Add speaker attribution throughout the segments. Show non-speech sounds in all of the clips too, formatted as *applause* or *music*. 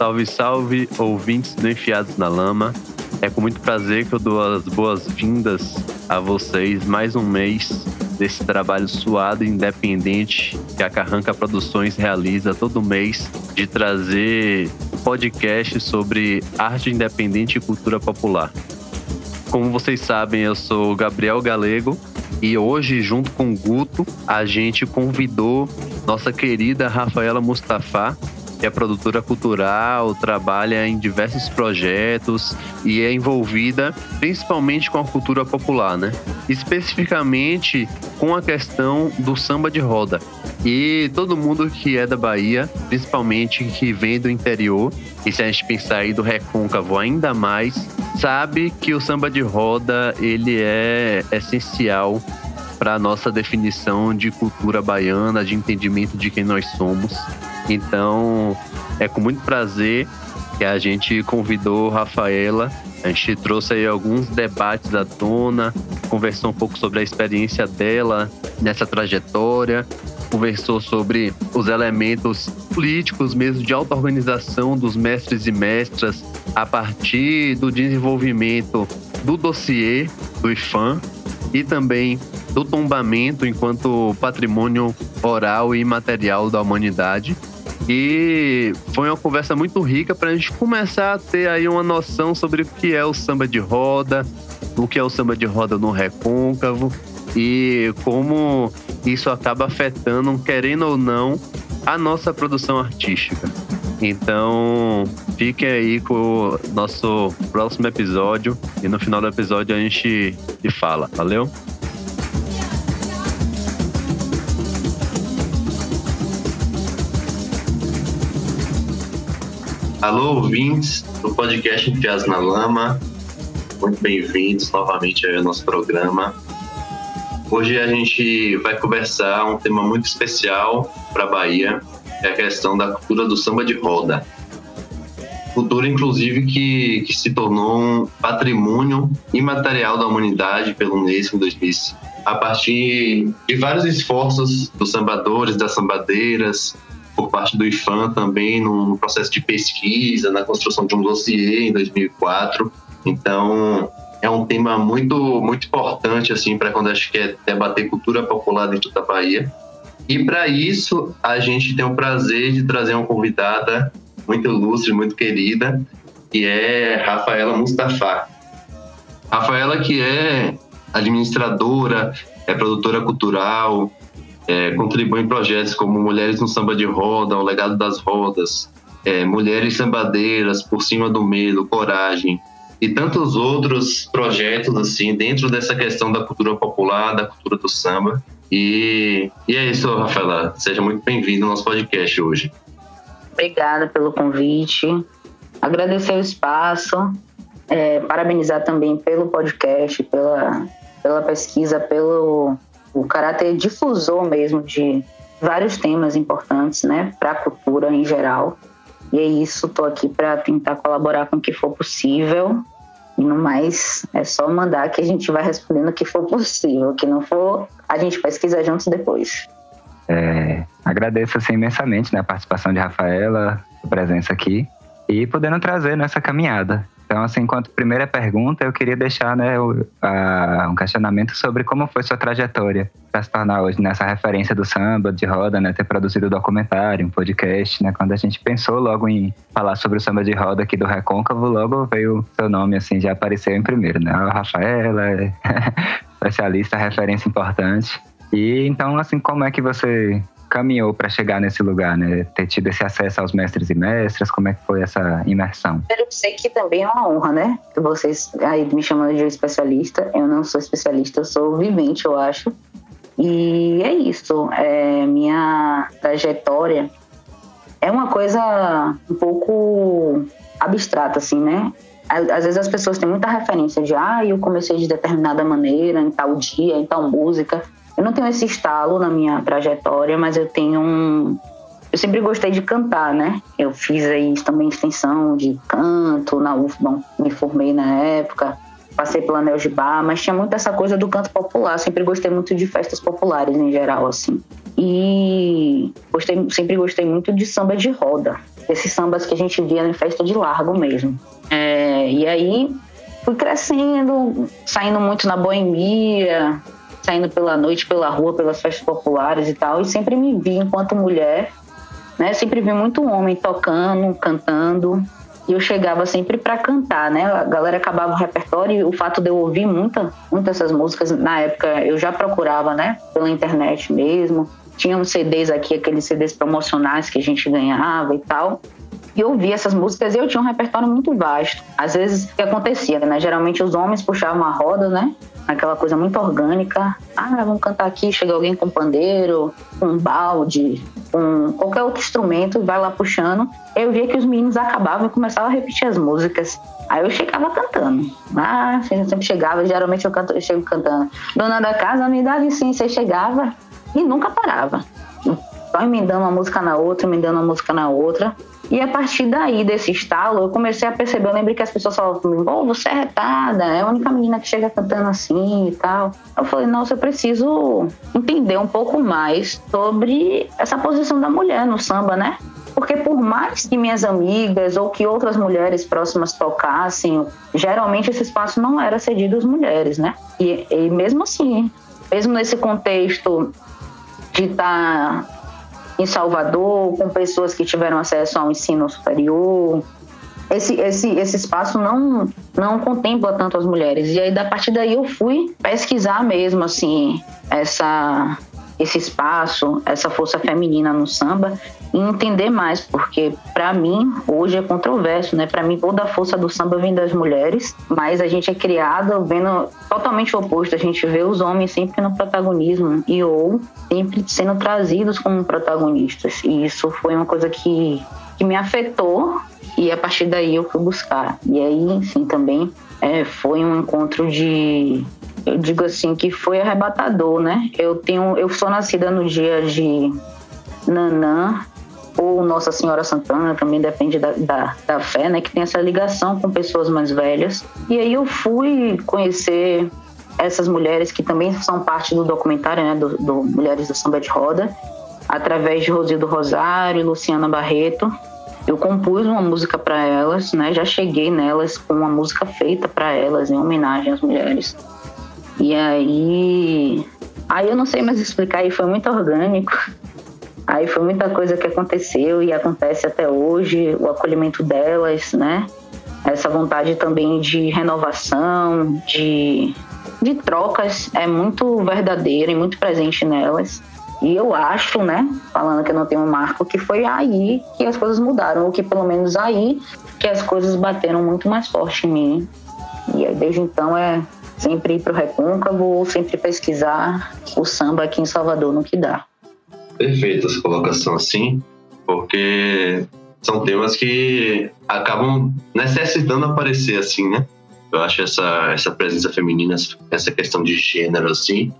Speaker 1: Salve, salve, ouvintes do Enfiados na Lama. É com muito prazer que eu dou as boas-vindas a vocês mais um mês desse trabalho suado e independente que a Carranca Produções realiza todo mês de trazer podcast sobre arte independente e cultura popular. Como vocês sabem, eu sou Gabriel Galego e hoje, junto com o Guto, a gente convidou nossa querida Rafaela Mustafa que é produtora cultural, trabalha em diversos projetos e é envolvida principalmente com a cultura popular, né? Especificamente com a questão do samba de roda. E todo mundo que é da Bahia, principalmente que vem do interior, e se a gente pensar aí do recôncavo ainda mais, sabe que o samba de roda ele é essencial para a nossa definição de cultura baiana, de entendimento de quem nós somos. Então, é com muito prazer que a gente convidou Rafaela. A gente trouxe aí alguns debates à tona, conversou um pouco sobre a experiência dela nessa trajetória, conversou sobre os elementos políticos mesmo de auto-organização dos mestres e mestras a partir do desenvolvimento do dossiê do IFAM e também do tombamento enquanto patrimônio oral e imaterial da humanidade. E foi uma conversa muito rica para a gente começar a ter aí uma noção sobre o que é o samba de roda, o que é o samba de roda no recôncavo e como isso acaba afetando, querendo ou não, a nossa produção artística. Então, fiquem aí com o nosso próximo episódio e no final do episódio a gente fala. Valeu? Alô, ouvintes do podcast Enfiados na Lama. Muito bem-vindos novamente ao nosso programa. Hoje a gente vai conversar um tema muito especial para a Bahia, é a questão da cultura do samba de roda. Cultura, inclusive, que, que se tornou um patrimônio imaterial da humanidade pelo Unesco em 2005. A partir de vários esforços dos sambadores, das sambadeiras, por parte do IFAM também no processo de pesquisa, na construção de um dossiê em 2004. Então, é um tema muito muito importante assim para quando a gente quer debater cultura popular dentro da Bahia. E para isso, a gente tem o prazer de trazer uma convidada muito ilustre, muito querida, que é Rafaela Mustafa. Rafaela que é administradora, é produtora cultural, é, contribui em projetos como Mulheres no Samba de Roda, O Legado das Rodas, é, Mulheres Sambadeiras, Por Cima do Medo, Coragem, e tantos outros projetos assim dentro dessa questão da cultura popular, da cultura do samba. E, e é isso, Rafaela. Seja muito bem-vindo ao nosso podcast hoje.
Speaker 2: Obrigada pelo convite. Agradecer o espaço. É, parabenizar também pelo podcast, pela, pela pesquisa, pelo o caráter difusor mesmo de vários temas importantes, né, para a cultura em geral. E é isso, estou aqui para tentar colaborar com o que for possível. E no mais, é só mandar que a gente vai respondendo o que for possível. O que não for, a gente pesquisa juntos depois.
Speaker 3: É, agradeço assim, imensamente né, a participação de Rafaela, a presença aqui e podendo trazer nessa caminhada. Então, assim, enquanto primeira pergunta, eu queria deixar né, o, a, um questionamento sobre como foi sua trajetória para se tornar hoje nessa referência do samba, de roda, né, ter produzido um documentário, um podcast, né, quando a gente pensou logo em falar sobre o samba de roda aqui do Recôncavo, logo veio seu nome, assim, já apareceu em primeiro, né, a Rafaela, é *laughs* especialista, referência importante. E então, assim, como é que você caminhou para chegar nesse lugar, né? Ter tido esse acesso aos mestres e mestras, como é que foi essa imersão?
Speaker 2: Eu sei que também é uma honra, né? Vocês aí me chamando de especialista, eu não sou especialista, eu sou vivente, eu acho. E é isso, é, minha trajetória é uma coisa um pouco abstrata, assim, né? Às vezes as pessoas têm muita referência de, ah, eu comecei de determinada maneira, em tal dia, em tal música. Eu não tenho esse estalo na minha trajetória, mas eu tenho um. Eu sempre gostei de cantar, né? Eu fiz aí também extensão de canto na UFBA, me formei na época, passei pela Bar, mas tinha muito essa coisa do canto popular. Sempre gostei muito de festas populares em geral, assim. E gostei, sempre gostei muito de samba de roda, esses sambas que a gente via em festa de largo mesmo. É, e aí fui crescendo, saindo muito na boemia, saindo pela noite, pela rua, pelas festas populares e tal, e sempre me vi enquanto mulher, né? Sempre vi muito homem tocando, cantando, e eu chegava sempre para cantar, né? A galera acabava o repertório e o fato de eu ouvir muita, muitas essas músicas, na época eu já procurava, né? Pela internet mesmo. Tinha uns CDs aqui, aqueles CDs promocionais que a gente ganhava e tal. E eu ouvia essas músicas e eu tinha um repertório muito vasto. Às vezes, o que acontecia, né? Geralmente os homens puxavam a roda, né? Aquela coisa muito orgânica. Ah, vamos cantar aqui, chega alguém com pandeiro, um balde, com qualquer outro instrumento, vai lá puxando. Eu via que os meninos acabavam e começavam a repetir as músicas. Aí eu chegava cantando. Ah, eu sempre chegava, geralmente eu, canto, eu chego cantando. Dona da casa, me dá licença. Aí chegava e nunca parava. Só emendando uma música na outra, emendando uma música na outra. E a partir daí, desse estalo, eu comecei a perceber. Eu lembrei que as pessoas falavam comigo: oh, você é retada, é a única menina que chega cantando assim e tal. Eu falei: nossa, eu preciso entender um pouco mais sobre essa posição da mulher no samba, né? Porque por mais que minhas amigas ou que outras mulheres próximas tocassem, geralmente esse espaço não era cedido às mulheres, né? E, e mesmo assim, mesmo nesse contexto de estar tá em Salvador, com pessoas que tiveram acesso ao ensino superior. Esse, esse, esse espaço não, não contempla tanto as mulheres. E aí, da partir daí, eu fui pesquisar mesmo, assim, essa, esse espaço, essa força feminina no samba entender mais, porque para mim hoje é controverso, né? Para mim toda a força do samba vem das mulheres, mas a gente é criada vendo totalmente o oposto, a gente vê os homens sempre no protagonismo e ou sempre sendo trazidos como protagonistas. E isso foi uma coisa que que me afetou e a partir daí eu fui buscar. E aí, enfim, também é, foi um encontro de eu digo assim que foi arrebatador, né? Eu tenho, eu sou nascida no dia de Nanã ou Nossa Senhora Santana, também depende da, da, da, fé, né? Que tem essa ligação com pessoas mais velhas. E aí eu fui conhecer essas mulheres que também são parte do documentário, né? Do, do Mulheres do Samba de Roda, através de Rosildo Rosário, Luciana Barreto. Eu compus uma música para elas, né? Já cheguei nelas com uma música feita para elas em homenagem às mulheres. E aí. Aí eu não sei mais explicar, aí foi muito orgânico. Aí foi muita coisa que aconteceu e acontece até hoje, o acolhimento delas, né? Essa vontade também de renovação, de, de trocas é muito verdadeira e muito presente nelas. E eu acho, né, falando que eu não tenho um marco, que foi aí que as coisas mudaram, ou que pelo menos aí que as coisas bateram muito mais forte em mim. E aí desde então é sempre ir para o Recôncavo sempre pesquisar o samba aqui em Salvador no que dá.
Speaker 1: Perfeita essa colocação assim, porque são temas que acabam necessitando aparecer assim, né? Eu acho essa, essa presença feminina, essa questão de gênero assim.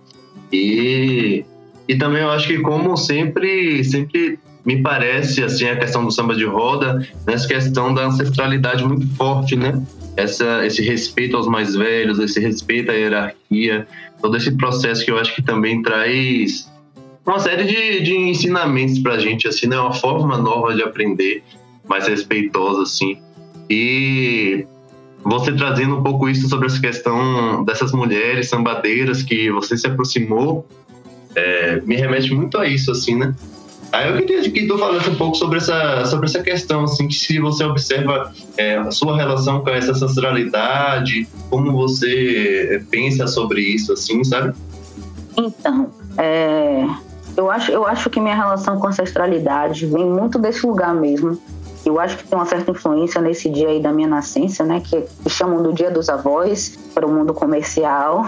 Speaker 1: E, e também eu acho que como sempre, sempre me parece assim a questão do samba de roda, nessa questão da ancestralidade muito forte, né? essa, esse respeito aos mais velhos, esse respeito à hierarquia, todo esse processo que eu acho que também traz uma série de, de ensinamentos para a gente, assim, né? Uma forma nova de aprender, mais respeitosa, assim. E você trazendo um pouco isso sobre essa questão dessas mulheres sambadeiras que você se aproximou, é, me remete muito a isso, assim, né? Aí eu queria que tu falasse um pouco sobre essa, sobre essa questão, assim, que se você observa é, a sua relação com essa ancestralidade, como você pensa sobre isso, assim, sabe?
Speaker 2: Então, é, eu, acho, eu acho que minha relação com a ancestralidade vem muito desse lugar mesmo. Eu acho que tem uma certa influência nesse dia aí da minha nascença, né? Que, que chamam do Dia dos Avós para o mundo comercial,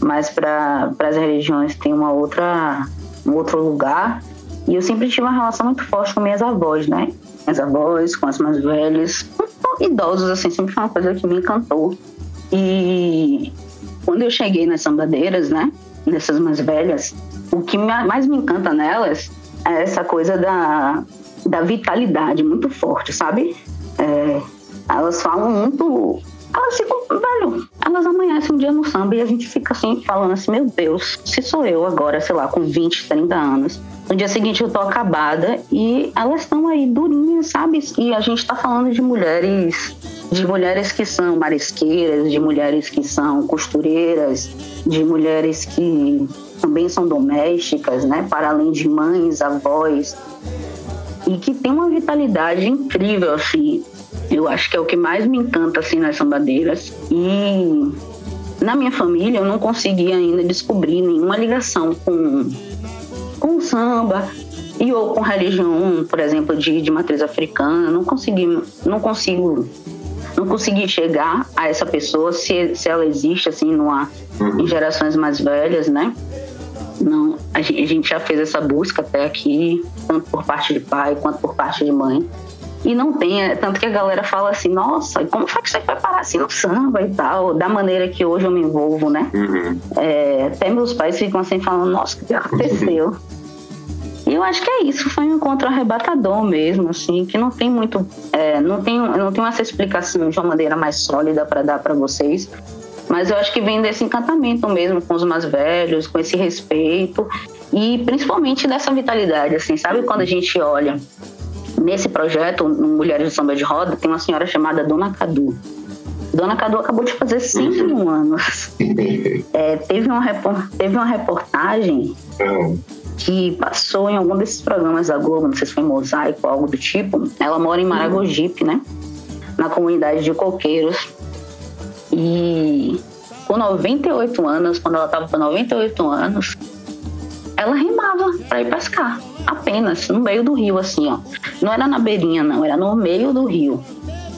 Speaker 2: mas para as religiões tem uma outra, um outro lugar. E eu sempre tive uma relação muito forte com minhas avós, né? Minhas avós, com as mais velhas, idosos, assim, sempre foi uma coisa que me encantou. E quando eu cheguei nas sambadeiras, né? Nessas mais velhas, o que mais me encanta nelas é essa coisa da, da vitalidade muito forte, sabe? É, elas falam muito. Elas ficam, velho, elas amanhecem um dia no samba e a gente fica assim, falando assim: meu Deus, se sou eu agora, sei lá, com 20, 30 anos, No dia seguinte eu tô acabada e elas estão aí durinhas, sabe? E a gente tá falando de mulheres, de mulheres que são marisqueiras, de mulheres que são costureiras, de mulheres que também são domésticas, né? Para além de mães, avós, e que tem uma vitalidade incrível, assim. Eu acho que é o que mais me encanta, assim, nas sambadeiras. E na minha família eu não consegui ainda descobrir nenhuma ligação com, com samba e ou com religião, por exemplo, de, de matriz africana. Não consegui, não consigo não consegui chegar a essa pessoa se, se ela existe assim numa, em gerações mais velhas, né? Não, a gente já fez essa busca até aqui, tanto por parte de pai quanto por parte de mãe. E não tem, é, tanto que a galera fala assim, nossa, como foi que você foi parar assim no samba e tal, da maneira que hoje eu me envolvo, né? Uhum. É, até meus pais ficam assim falando, nossa, o que aconteceu? *laughs* E eu acho que é isso, foi um encontro arrebatador mesmo, assim, que não tem muito, é, não tem, não tem essa explicação de uma maneira mais sólida para dar para vocês, mas eu acho que vem desse encantamento mesmo com os mais velhos, com esse respeito e principalmente dessa vitalidade, assim, sabe quando a gente olha nesse projeto, no Mulheres de Samba de Roda, tem uma senhora chamada Dona Cadu. Dona Cadu acabou de fazer 101 anos. É, teve, uma teve uma reportagem que passou em algum desses programas da Globo, não sei se foi Mosaico, algo do tipo. Ela mora em Maragogipe, né? Na comunidade de coqueiros. E com 98 anos, quando ela estava com 98 anos, ela remava para ir pescar, apenas no meio do rio, assim, ó. Não era na beirinha, não, era no meio do rio.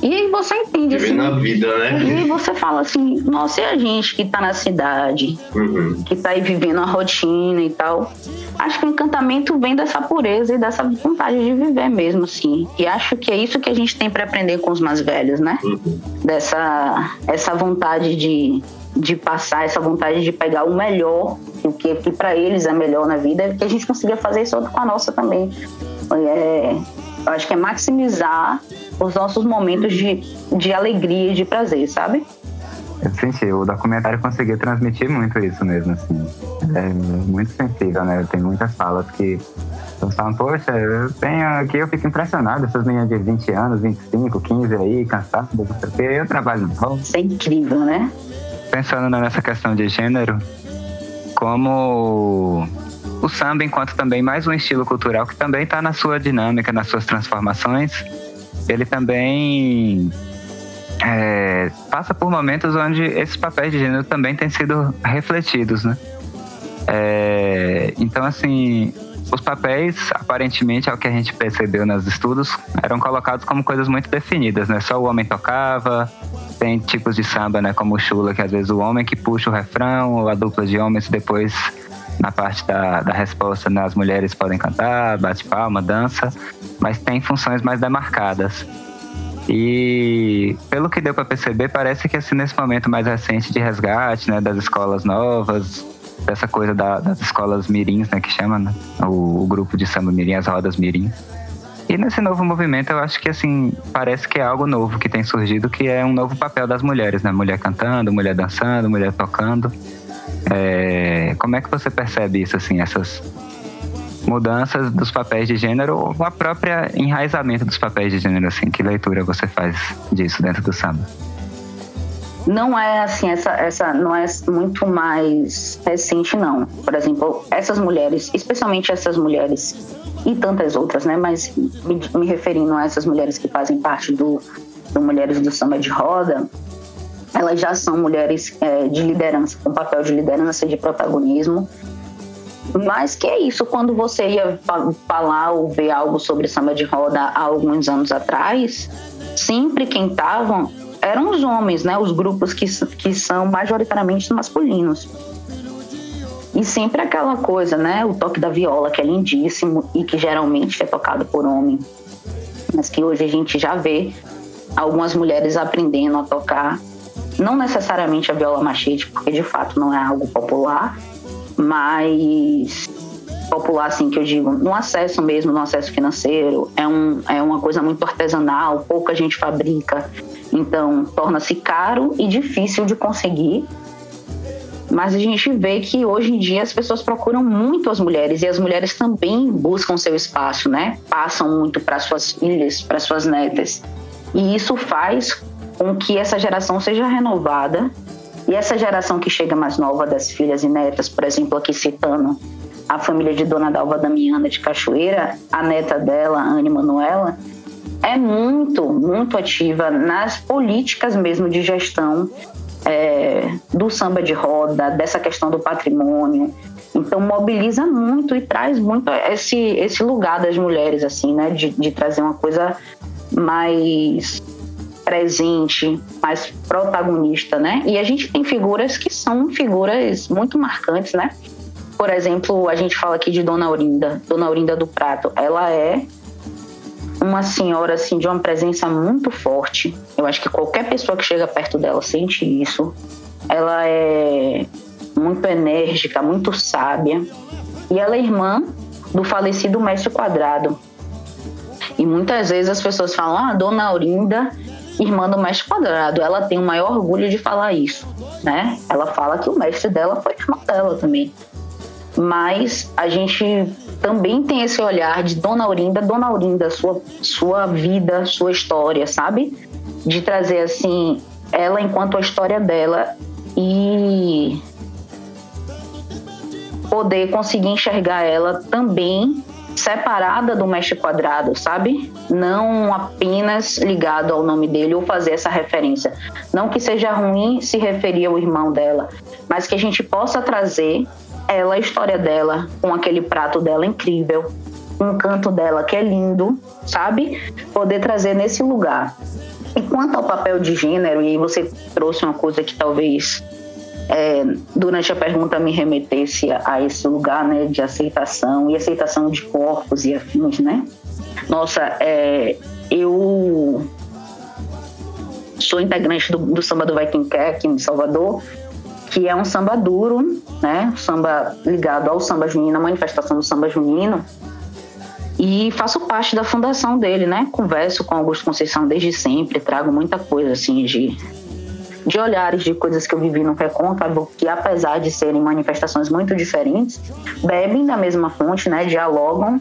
Speaker 2: E aí você entende
Speaker 1: assim. na vida, né?
Speaker 2: E você fala assim, nossa, e a gente que tá na cidade, uhum. que tá aí vivendo a rotina e tal. Acho que o encantamento vem dessa pureza e dessa vontade de viver mesmo, assim. E acho que é isso que a gente tem para aprender com os mais velhos, né? Uhum. Dessa essa vontade de, de passar, essa vontade de pegar o melhor, o que, que para eles é melhor na vida, que a gente consiga fazer isso com a nossa também. É, eu acho que é maximizar os nossos momentos de, de alegria e de prazer, sabe?
Speaker 3: Eu senti, o documentário conseguiu transmitir muito isso mesmo, assim. É muito sensível, né? Tem muitas falas que então, falam, poxa, eu tenho aqui, eu fico impressionado, essas meninas de 20 anos, 25, 15 aí, cansadas, não sei o quê, eu trabalho no rol.
Speaker 2: Isso é incrível, né?
Speaker 3: Pensando nessa questão de gênero, como o samba enquanto também mais um estilo cultural que também está na sua dinâmica, nas suas transformações, ele também é, passa por momentos onde esses papéis de gênero também têm sido refletidos, né? É, então, assim, os papéis, aparentemente, ao que a gente percebeu nos estudos, eram colocados como coisas muito definidas, né? Só o homem tocava, tem tipos de samba, né? Como o chula, que às vezes o homem que puxa o refrão, ou a dupla de homens depois na parte da, da resposta, né, as mulheres podem cantar, bate palma, dança, mas tem funções mais demarcadas. E pelo que deu para perceber, parece que assim nesse momento mais recente de resgate, né, das escolas novas, dessa coisa da, das escolas mirins, né, que chama, né, o, o, grupo de samba mirim, as rodas mirim. E nesse novo movimento, eu acho que assim parece que é algo novo que tem surgido, que é um novo papel das mulheres, né, mulher cantando, mulher dançando, mulher tocando. É, como é que você percebe isso, assim, essas mudanças dos papéis de gênero ou a própria enraizamento dos papéis de gênero, assim, que leitura você faz disso dentro do samba?
Speaker 2: Não é assim, essa, essa não é muito mais recente, não. Por exemplo, essas mulheres, especialmente essas mulheres e tantas outras, né? Mas me, me referindo a essas mulheres que fazem parte do, do Mulheres do Samba de Roda, elas já são mulheres é, de liderança, com papel de liderança, de protagonismo. Mas que é isso, quando você ia falar ou ver algo sobre samba de roda há alguns anos atrás, sempre quem estavam eram os homens, né? Os grupos que, que são majoritariamente masculinos. E sempre aquela coisa, né? O toque da viola, que é lindíssimo e que geralmente é tocado por homem. Mas que hoje a gente já vê algumas mulheres aprendendo a tocar não necessariamente a viola machete, porque de fato não é algo popular, mas popular, assim, que eu digo, no acesso mesmo, no acesso financeiro, é, um, é uma coisa muito artesanal, pouca gente fabrica, então torna-se caro e difícil de conseguir. mas a gente vê que hoje em dia as pessoas procuram muito as mulheres e as mulheres também buscam seu espaço, né? Passam muito para suas filhas, para suas netas. E isso faz com que essa geração seja renovada e essa geração que chega mais nova das filhas e netas, por exemplo, aqui citando a família de Dona Dalva Damiana de Cachoeira, a neta dela, Anne Manuela, é muito, muito ativa nas políticas mesmo de gestão é, do samba de roda, dessa questão do patrimônio. Então mobiliza muito e traz muito esse, esse lugar das mulheres, assim, né? De, de trazer uma coisa mais presente, mais protagonista, né? E a gente tem figuras que são figuras muito marcantes, né? Por exemplo, a gente fala aqui de Dona Aurinda, Dona Aurinda do Prato. Ela é uma senhora assim de uma presença muito forte. Eu acho que qualquer pessoa que chega perto dela sente isso. Ela é muito enérgica, muito sábia. E ela é irmã do falecido mestre Quadrado. E muitas vezes as pessoas falam: "Ah, Dona Aurinda, irmã do mestre Quadrado". Ela tem o maior orgulho de falar isso, né? Ela fala que o mestre dela foi irmã dela também mas a gente também tem esse olhar de Dona Aurinda, Dona Aurinda, sua, sua vida, sua história, sabe? De trazer assim ela enquanto a história dela e poder conseguir enxergar ela também separada do mestre quadrado, sabe? Não apenas ligado ao nome dele ou fazer essa referência. Não que seja ruim se referir ao irmão dela, mas que a gente possa trazer ela, a história dela, com aquele prato dela incrível, um canto dela que é lindo, sabe? Poder trazer nesse lugar. E quanto ao papel de gênero, e aí você trouxe uma coisa que talvez é, durante a pergunta me remetesse a, esse lugar né, de aceitação e aceitação de corpos e afins, né? Nossa, é, eu sou integrante do, do Samba do Vai Quem aqui em Salvador que é um samba duro, né? Samba ligado ao samba junino, a manifestação do samba junino. E faço parte da fundação dele, né? Converso com Augusto Conceição desde sempre, trago muita coisa assim de de olhares de coisas que eu vivi no Recôncavo, que apesar de serem manifestações muito diferentes, bebem da mesma fonte, né? Dialogam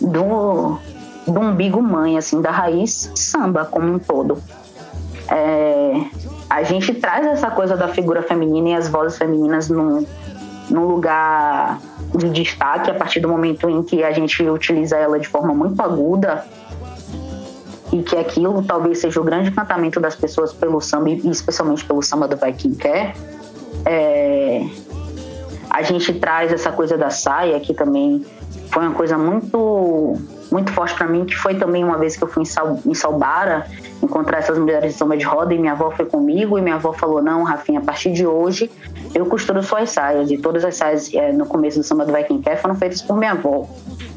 Speaker 2: do, do umbigo mãe, assim, da raiz samba como um todo. É, a gente traz essa coisa da figura feminina e as vozes femininas num, num lugar de destaque a partir do momento em que a gente utiliza ela de forma muito aguda e que aquilo talvez seja o grande encantamento das pessoas pelo samba e especialmente pelo samba do Vai Quem Quer. É, a gente traz essa coisa da saia que também foi uma coisa muito muito forte para mim, que foi também uma vez que eu fui em, Sal, em Salbara encontrar essas mulheres de samba de roda e minha avó foi comigo e minha avó falou, não, Rafinha, a partir de hoje eu costuro suas saias e todas as saias é, no começo do samba do Vai Quem Quer foram feitas por minha avó.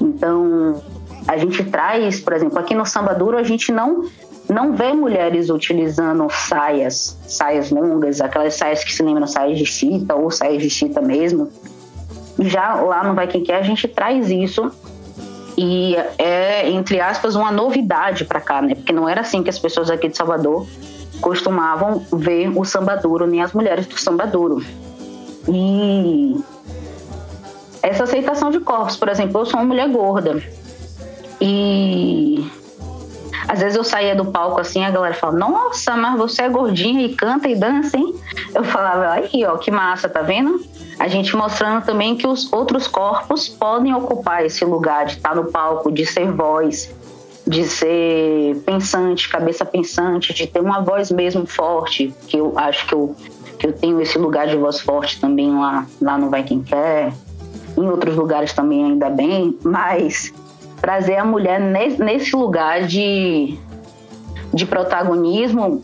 Speaker 2: Então, a gente traz, por exemplo, aqui no samba duro a gente não não vê mulheres utilizando saias, saias longas, aquelas saias que se lembram saias de chita ou saias de chita mesmo. Já lá no Vai Quem Quer a gente traz isso e é, entre aspas, uma novidade para cá, né? Porque não era assim que as pessoas aqui de Salvador costumavam ver o samba duro, nem as mulheres do samba duro. E essa aceitação de corpos, por exemplo, eu sou uma mulher gorda. E às vezes eu saía do palco assim, a galera fala: Nossa, mas você é gordinha e canta e dança, hein? Eu falava: Aí, ó, que massa, tá vendo? a gente mostrando também que os outros corpos podem ocupar esse lugar de estar no palco, de ser voz, de ser pensante, cabeça pensante, de ter uma voz mesmo forte, que eu acho que eu, que eu tenho esse lugar de voz forte também lá, lá no Vai Quem Quer, em outros lugares também ainda bem, mas trazer a mulher nesse, lugar de, de protagonismo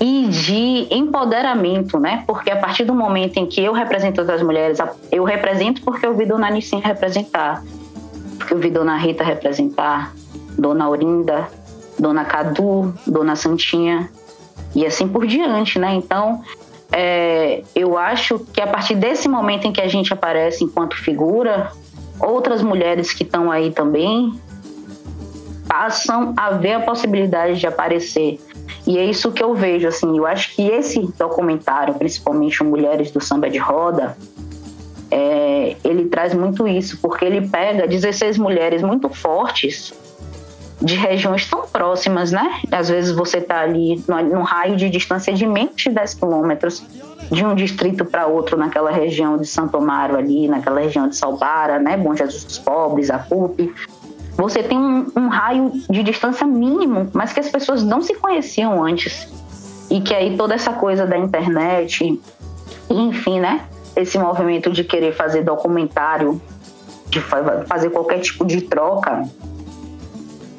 Speaker 2: e de empoderamento, né? Porque a partir do momento em que eu represento as mulheres, eu represento porque eu vi Dona Anicim representar, porque eu vi Dona Rita representar, Dona Aurinda, Dona Cadu, Dona Santinha e assim por diante, né? Então, é, eu acho que a partir desse momento em que a gente aparece enquanto figura, outras mulheres que estão aí também passam a ver a possibilidade de aparecer. E é isso que eu vejo, assim, eu acho que esse documentário, principalmente Mulheres do Samba de Roda, é, ele traz muito isso, porque ele pega 16 mulheres muito fortes de regiões tão próximas, né? Às vezes você está ali num raio de distância de menos de 10 quilômetros de um distrito para outro naquela região de Santo Amaro ali, naquela região de Salbara, né? Bom Jesus dos Pobres, Apupe. Você tem um, um raio de distância mínimo, mas que as pessoas não se conheciam antes. E que aí toda essa coisa da internet, enfim, né? Esse movimento de querer fazer documentário, de fazer qualquer tipo de troca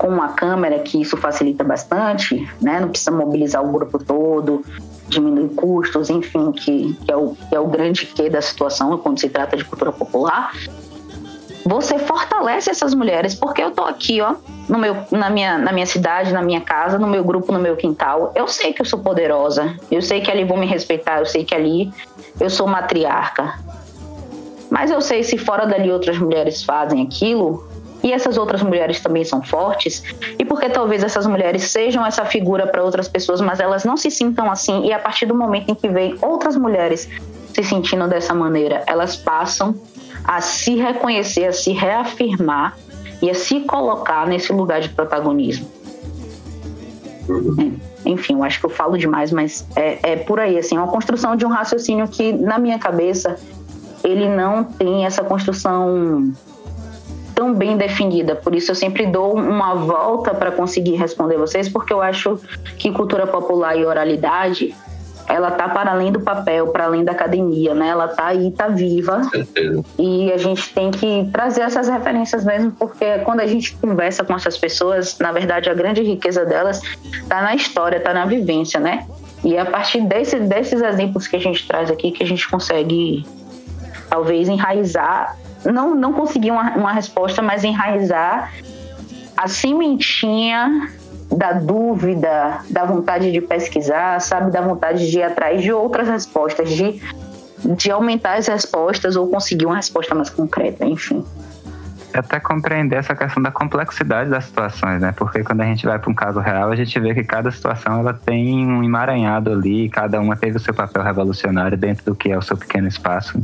Speaker 2: com uma câmera, que isso facilita bastante, né? Não precisa mobilizar o grupo todo, diminuir custos, enfim, que, que, é, o, que é o grande que da situação quando se trata de cultura popular você fortalece essas mulheres, porque eu tô aqui, ó, no meu, na, minha, na minha cidade, na minha casa, no meu grupo, no meu quintal. Eu sei que eu sou poderosa, eu sei que ali vão me respeitar, eu sei que ali eu sou matriarca. Mas eu sei se fora dali outras mulheres fazem aquilo, e essas outras mulheres também são fortes, e porque talvez essas mulheres sejam essa figura para outras pessoas, mas elas não se sintam assim, e a partir do momento em que vem outras mulheres se sentindo dessa maneira, elas passam a se reconhecer, a se reafirmar e a se colocar nesse lugar de protagonismo. É, enfim, eu acho que eu falo demais, mas é, é por aí, assim, uma construção de um raciocínio que, na minha cabeça, ele não tem essa construção tão bem definida. Por isso eu sempre dou uma volta para conseguir responder vocês, porque eu acho que cultura popular e oralidade ela tá para além do papel, para além da academia, né? Ela tá aí, tá viva. E a gente tem que trazer essas referências mesmo, porque quando a gente conversa com essas pessoas, na verdade a grande riqueza delas tá na história, tá na vivência, né? E é a partir desse, desses exemplos que a gente traz aqui que a gente consegue talvez enraizar, não não conseguir uma, uma resposta, mas enraizar a sementinha da dúvida, da vontade de pesquisar, sabe, da vontade de ir atrás de outras respostas, de, de aumentar as respostas ou conseguir uma resposta mais concreta, enfim.
Speaker 3: Até compreender essa questão da complexidade das situações, né? Porque quando a gente vai para um caso real, a gente vê que cada situação ela tem um emaranhado ali, cada uma teve o seu papel revolucionário dentro do que é o seu pequeno espaço.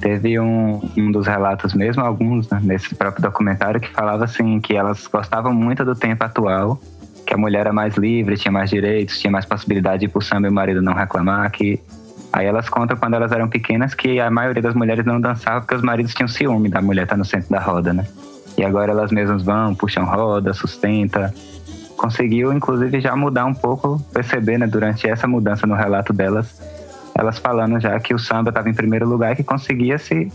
Speaker 3: Teve um, um dos relatos mesmo, alguns, né, nesse próprio documentário, que falava assim que elas gostavam muito do tempo atual que a mulher era mais livre, tinha mais direitos, tinha mais possibilidade de ir pro samba e o marido não reclamar, que Aí elas contam quando elas eram pequenas que a maioria das mulheres não dançava porque os maridos tinham ciúme da mulher estar tá no centro da roda, né? E agora elas mesmas vão, puxam roda, sustenta. Conseguiu, inclusive, já mudar um pouco, perceber, né, durante essa mudança no relato delas, elas falando já que o samba estava em primeiro lugar e que conseguia se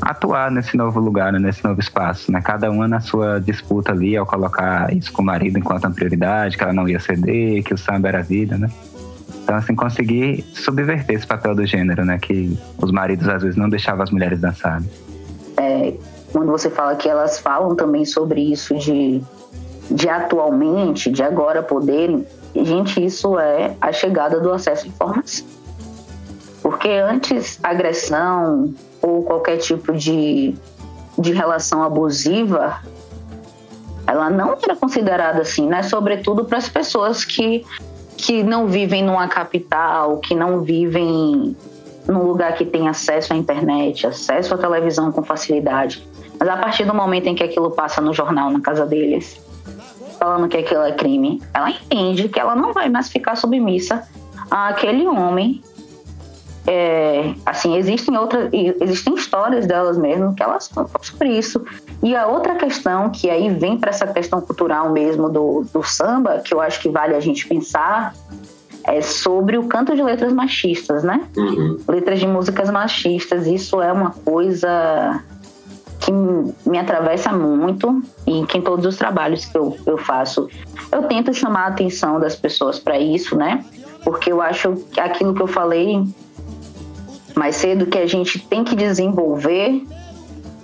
Speaker 3: atuar nesse novo lugar, né, nesse novo espaço, né? Cada uma na sua disputa ali ao colocar isso com o marido enquanto uma prioridade, que ela não ia ceder, que o samba era a vida, né? Então, assim, conseguir subverter esse papel do gênero, né? Que os maridos às vezes não deixavam as mulheres dançarem.
Speaker 2: É, quando você fala que elas falam também sobre isso de, de atualmente, de agora poderem, gente, isso é a chegada do acesso à informação. Porque antes agressão, ou qualquer tipo de, de relação abusiva, ela não era considerada assim, né? Sobretudo para as pessoas que, que não vivem numa capital, que não vivem num lugar que tem acesso à internet, acesso à televisão com facilidade. Mas a partir do momento em que aquilo passa no jornal na casa deles, falando que aquilo é crime, ela entende que ela não vai mais ficar submissa àquele homem é, assim, existem outras, existem histórias delas mesmo que elas falam sobre isso. E a outra questão, que aí vem para essa questão cultural mesmo do, do samba, que eu acho que vale a gente pensar, é sobre o canto de letras machistas, né? Uhum. Letras de músicas machistas. Isso é uma coisa que me atravessa muito e que em todos os trabalhos que eu, eu faço, eu tento chamar a atenção das pessoas para isso, né? Porque eu acho que aquilo que eu falei mais cedo que a gente tem que desenvolver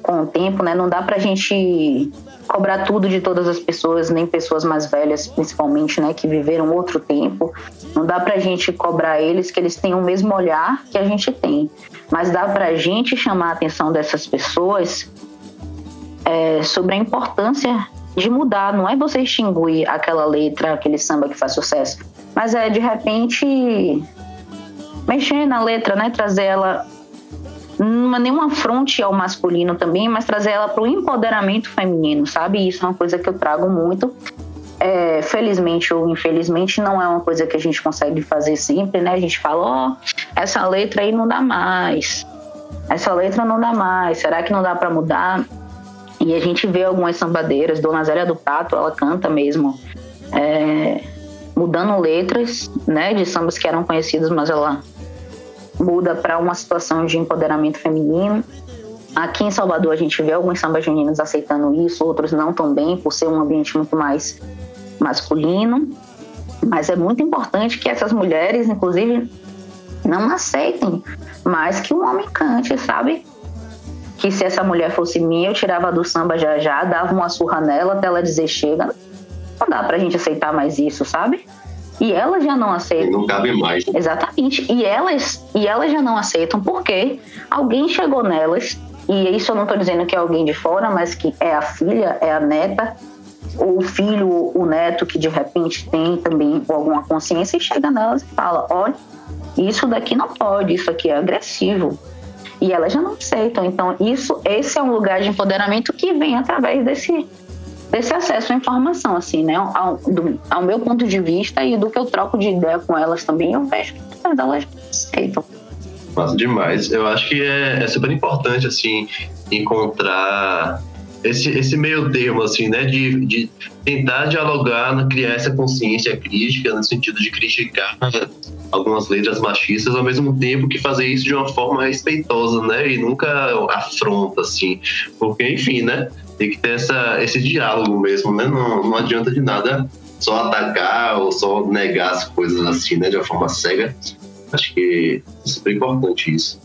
Speaker 2: com o tempo, né? Não dá para a gente cobrar tudo de todas as pessoas, nem pessoas mais velhas, principalmente, né, que viveram outro tempo. Não dá para a gente cobrar eles que eles tenham o mesmo olhar que a gente tem, mas dá para a gente chamar a atenção dessas pessoas é, sobre a importância de mudar, não é você extinguir aquela letra, aquele samba que faz sucesso, mas é de repente mexer na letra, né? Trazer ela não é nenhum afronte ao masculino também, mas trazer ela para o empoderamento feminino, sabe? Isso é uma coisa que eu trago muito. É, felizmente ou infelizmente não é uma coisa que a gente consegue fazer sempre, né? A gente fala, ó, oh, essa letra aí não dá mais, essa letra não dá mais, será que não dá para mudar? E a gente vê algumas sambadeiras, Dona Zélia do Pato, ela canta mesmo, é, mudando letras, né, de sambas que eram conhecidas, mas ela muda para uma situação de empoderamento feminino. Aqui em Salvador a gente vê alguns sambas juninos aceitando isso, outros não tão bem, por ser um ambiente muito mais masculino. Mas é muito importante que essas mulheres, inclusive, não aceitem mais que um homem cante, sabe? Que se essa mulher fosse minha, eu tirava do samba já já, dava uma surra nela até ela dizer chega. Não dá pra gente aceitar mais isso, sabe? E elas já não aceitam.
Speaker 1: Não cabe mais.
Speaker 2: Exatamente. E elas, e elas já não aceitam porque alguém chegou nelas, e isso eu não estou dizendo que é alguém de fora, mas que é a filha, é a neta, ou o filho, o neto que de repente tem também alguma consciência e chega nelas e fala: olha, isso daqui não pode, isso aqui é agressivo. E elas já não aceitam. Então, isso, esse é um lugar de empoderamento que vem através desse, desse acesso à informação, assim, né? Ao, do, ao meu ponto de vista e do que eu troco de ideia com elas também, eu vejo que elas aceitam.
Speaker 1: Massa demais. Eu acho que é, é super importante, assim, encontrar esse, esse meio termo, assim, né, de, de tentar dialogar, criar essa consciência crítica, no sentido de criticar algumas letras machistas, ao mesmo tempo que fazer isso de uma forma respeitosa, né, e nunca afronta, assim, porque, enfim, né, tem que ter essa, esse diálogo mesmo, né, não, não adianta de nada só atacar ou só negar as coisas assim, né, de uma forma cega. Acho que é super importante isso.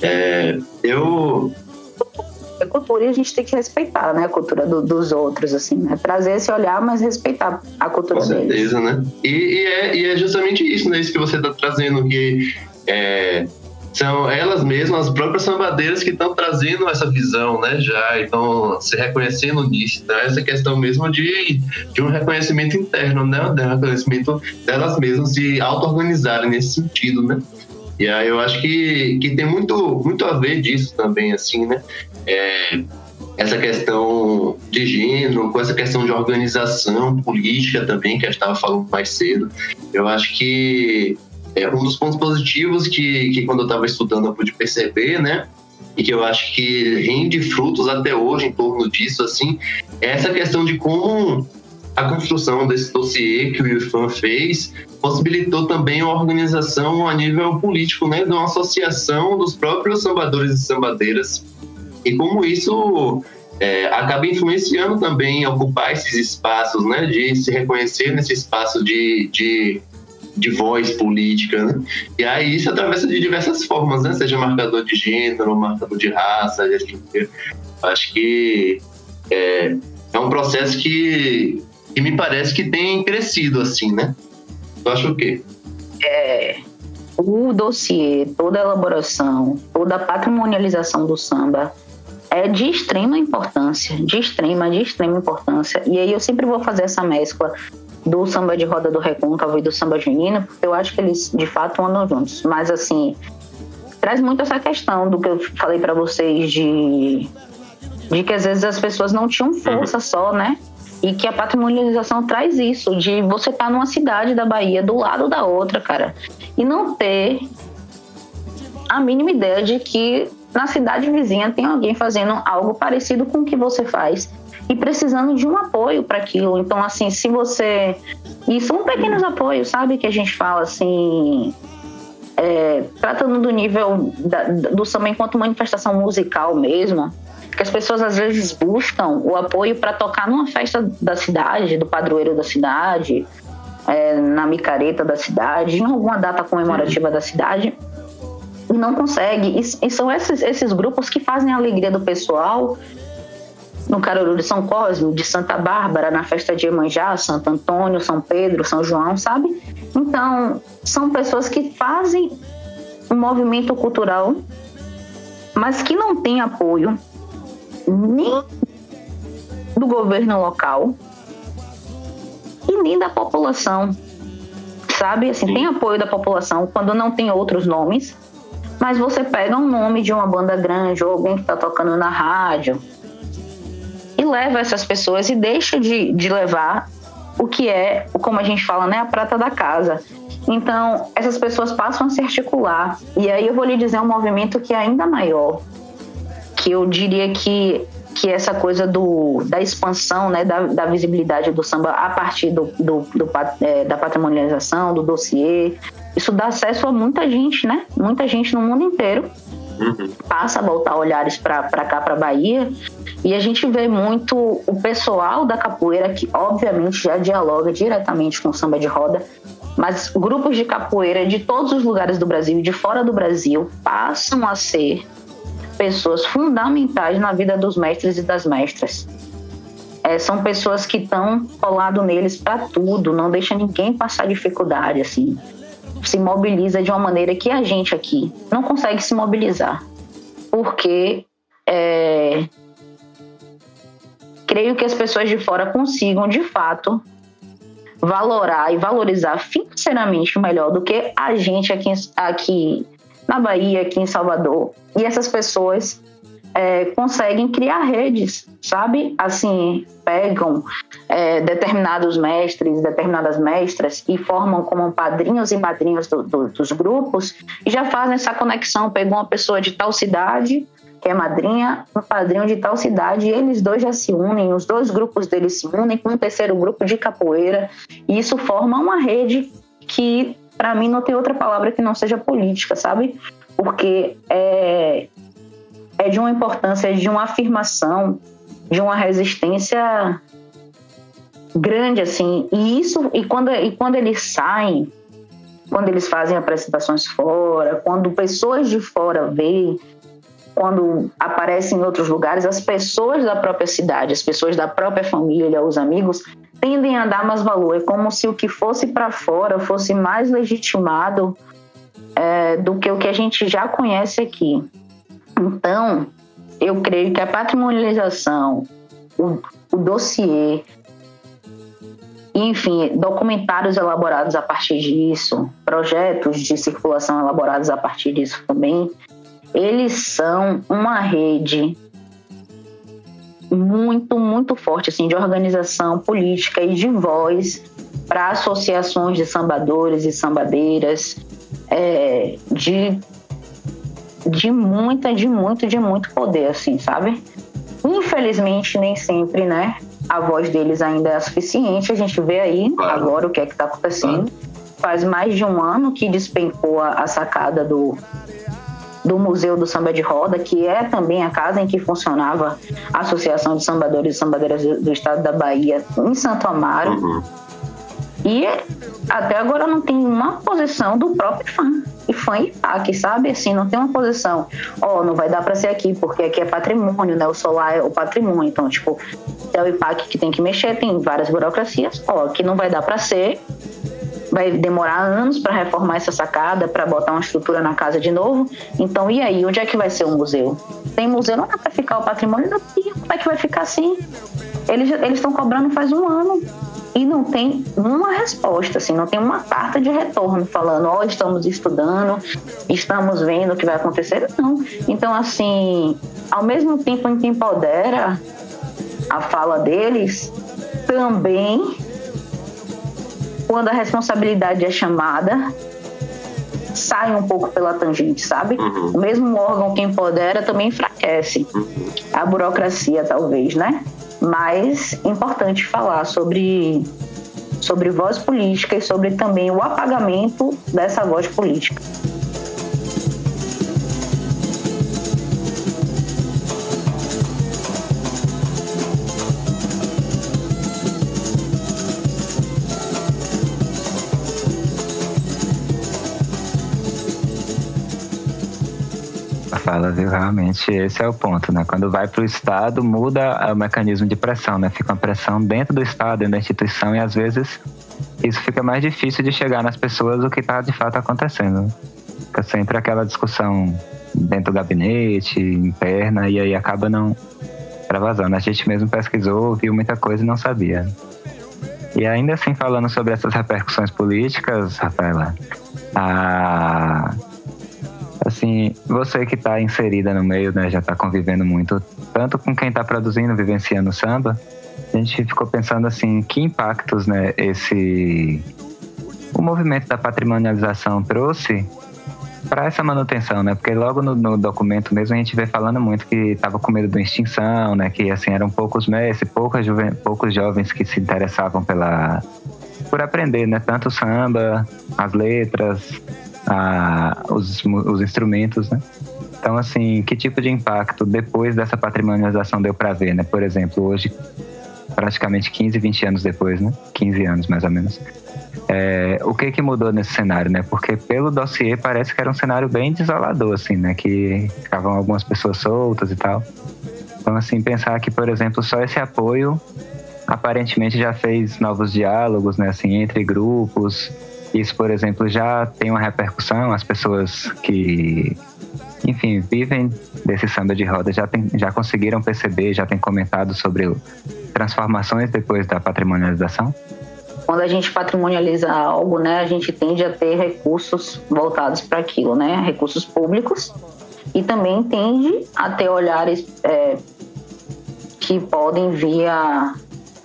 Speaker 1: É, eu
Speaker 2: é cultura e a gente tem que respeitar, né, a cultura do, dos outros, assim, né? Trazer esse olhar, mas respeitar a cultura
Speaker 1: deles. Com certeza, deles. né? E, e, é, e é justamente isso, né? Isso que você está trazendo, que é, são elas mesmas, as próprias sambadeiras que estão trazendo essa visão, né, já, então se reconhecendo nisso, né, essa questão mesmo de, de um reconhecimento interno, né, de um reconhecimento delas mesmas, se auto-organizarem nesse sentido, né. E aí eu acho que, que tem muito, muito a ver disso também, assim, né, é, essa questão de gênero, com essa questão de organização política também, que a gente estava falando mais cedo. Eu acho que é um dos pontos positivos que, que quando eu estava estudando eu pude perceber, né? E que eu acho que rende frutos até hoje em torno disso, assim, é essa questão de como a construção desse dossiê que o IFAM fez possibilitou também uma organização a nível político, né, de uma associação dos próprios sambadores e sambadeiras e como isso é, acaba influenciando também ocupar esses espaços, né, de se reconhecer nesse espaço de, de, de voz política, né? E aí isso atravessa de diversas formas, né, seja marcador de gênero, marcador de raça, de acho que é, é um processo que, que me parece que tem crescido assim, né? Tu acha o quê?
Speaker 2: É, o dossiê, toda a elaboração, toda a patrimonialização do samba é de extrema importância, de extrema, de extrema importância. E aí eu sempre vou fazer essa mescla do samba de roda do recôncavo e do samba junino, porque eu acho que eles de fato andam juntos. Mas assim, traz muito essa questão do que eu falei para vocês de de que às vezes as pessoas não tinham força uhum. só, né? E que a patrimonialização traz isso, de você estar tá numa cidade da Bahia do lado da outra, cara, e não ter a mínima ideia de que na cidade vizinha tem alguém fazendo algo parecido com o que você faz e precisando de um apoio para aquilo. Então, assim, se você. E são pequenos apoios, sabe? Que a gente fala assim. É, tratando do nível da, do samba enquanto manifestação musical mesmo, que as pessoas às vezes buscam o apoio para tocar numa festa da cidade, do padroeiro da cidade, é, na micareta da cidade, em alguma data comemorativa da cidade e não consegue. E, e são esses, esses grupos que fazem a alegria do pessoal no Caruru de São Cosme, de Santa Bárbara, na festa de Iemanjá, Santo Antônio, São Pedro, São João, sabe? Então, são pessoas que fazem um movimento cultural, mas que não tem apoio nem do governo local e nem da população. Sabe, assim, tem apoio da população quando não tem outros nomes, mas você pega um nome de uma banda grande ou alguém que está tocando na rádio e leva essas pessoas e deixa de, de levar o que é, como a gente fala, né, a prata da casa. Então, essas pessoas passam a se articular. E aí eu vou lhe dizer um movimento que é ainda maior, que eu diria que que essa coisa do, da expansão, né, da, da visibilidade do samba a partir do, do, do é, da patrimonialização, do dossiê, isso dá acesso a muita gente, né? Muita gente no mundo inteiro uhum. passa a voltar olhares para cá, para Bahia, e a gente vê muito o pessoal da capoeira, que obviamente já dialoga diretamente com o samba de roda, mas grupos de capoeira de todos os lugares do Brasil e de fora do Brasil passam a ser pessoas fundamentais na vida dos mestres e das mestras. É, são pessoas que estão colado neles para tudo, não deixa ninguém passar dificuldade, assim. Se mobiliza de uma maneira que a gente aqui não consegue se mobilizar. Porque é, creio que as pessoas de fora consigam, de fato, valorar e valorizar financeiramente melhor do que a gente aqui, aqui na Bahia, aqui em Salvador. E essas pessoas é, conseguem criar redes, sabe? Assim, pegam é, determinados mestres, determinadas mestras e formam como padrinhos e madrinhas do, do, dos grupos e já fazem essa conexão. Pegam uma pessoa de tal cidade, que é madrinha, um padrinho de tal cidade, e eles dois já se unem, os dois grupos deles se unem com um terceiro grupo de capoeira, e isso forma uma rede que para mim não tem outra palavra que não seja política, sabe? Porque é, é de uma importância, de uma afirmação, de uma resistência grande assim. E isso e quando e quando eles saem, quando eles fazem apresentações fora, quando pessoas de fora veem, quando aparecem em outros lugares, as pessoas da própria cidade, as pessoas da própria família, os amigos, tendem a dar mais valor. É como se o que fosse para fora fosse mais legitimado é, do que o que a gente já conhece aqui. Então, eu creio que a patrimonialização, o, o dossiê, enfim, documentários elaborados a partir disso, projetos de circulação elaborados a partir disso também, eles são uma rede muito, muito forte, assim, de organização política e de voz para associações de sambadores e sambadeiras, é, de, de muita, de muito, de muito poder, assim, sabe? Infelizmente, nem sempre, né? A voz deles ainda é suficiente. A gente vê aí agora o que é que está acontecendo. Faz mais de um ano que despencou a, a sacada do, do Museu do Samba de Roda, que é também a casa em que funcionava a Associação de Sambadores e Sambadeiras do Estado da Bahia, em Santo Amaro. Uhum. E até agora não tem uma posição do próprio fã. E fã e PAC, sabe? Assim, não tem uma posição, ó, oh, não vai dar para ser aqui, porque aqui é patrimônio, né? O solar é o patrimônio. Então, tipo, é o IPAC que tem que mexer, tem várias burocracias. Ó, aqui não vai dar para ser, vai demorar anos para reformar essa sacada, para botar uma estrutura na casa de novo. Então, e aí, onde é que vai ser o museu? Tem museu, não dá para ficar o patrimônio daqui. Como é que vai ficar assim? Eles estão cobrando faz um ano e não tem uma resposta, assim, não tem uma carta de retorno falando, ó, oh, estamos estudando, estamos vendo o que vai acontecer, não. Então, assim, ao mesmo tempo em que empodera a fala deles, também quando a responsabilidade é chamada, sai um pouco pela tangente, sabe? Uhum. O mesmo órgão que empodera também enfraquece. Uhum. A burocracia, talvez, né? Mas importante falar sobre, sobre voz política e sobre também o apagamento dessa voz política.
Speaker 3: Viu? Realmente, esse é o ponto, né? Quando vai para o Estado, muda o mecanismo de pressão, né? Fica uma pressão dentro do Estado, dentro da instituição, e às vezes isso fica mais difícil de chegar nas pessoas o que está de fato acontecendo. Fica sempre aquela discussão dentro do gabinete, interna, e aí acaba não, vazando. A gente mesmo pesquisou, viu muita coisa e não sabia. E ainda assim, falando sobre essas repercussões políticas, Rafaela, a... assim, você que está inserida no meio, né, já está convivendo muito, tanto com quem está produzindo, vivenciando samba, a gente ficou pensando assim, que impactos, né, esse o movimento da patrimonialização trouxe para essa manutenção, né? Porque logo no, no, documento mesmo a gente vê falando muito que estava com medo da extinção, né? Que assim eram poucos mestres, poucos, jovens que se interessavam pela por aprender, né? Tanto samba, as letras, a, os, os instrumentos, né? Então, assim, que tipo de impacto depois dessa patrimonialização deu para ver, né? Por exemplo, hoje, praticamente 15, 20 anos depois, né? 15 anos mais ou menos. É, o que que mudou nesse cenário, né? Porque pelo dossiê parece que era um cenário bem desolador, assim, né? Que ficavam algumas pessoas soltas e tal. Então, assim, pensar que, por exemplo, só esse apoio aparentemente já fez novos diálogos, né? Assim, entre grupos. Isso, por exemplo, já tem uma repercussão. As pessoas que, enfim, vivem desse samba de roda já, tem, já conseguiram perceber, já têm comentado sobre transformações depois da patrimonialização
Speaker 2: quando a gente patrimonializa algo, né, a gente tende a ter recursos voltados para aquilo, né, recursos públicos, e também tende a ter olhares é, que podem vir a,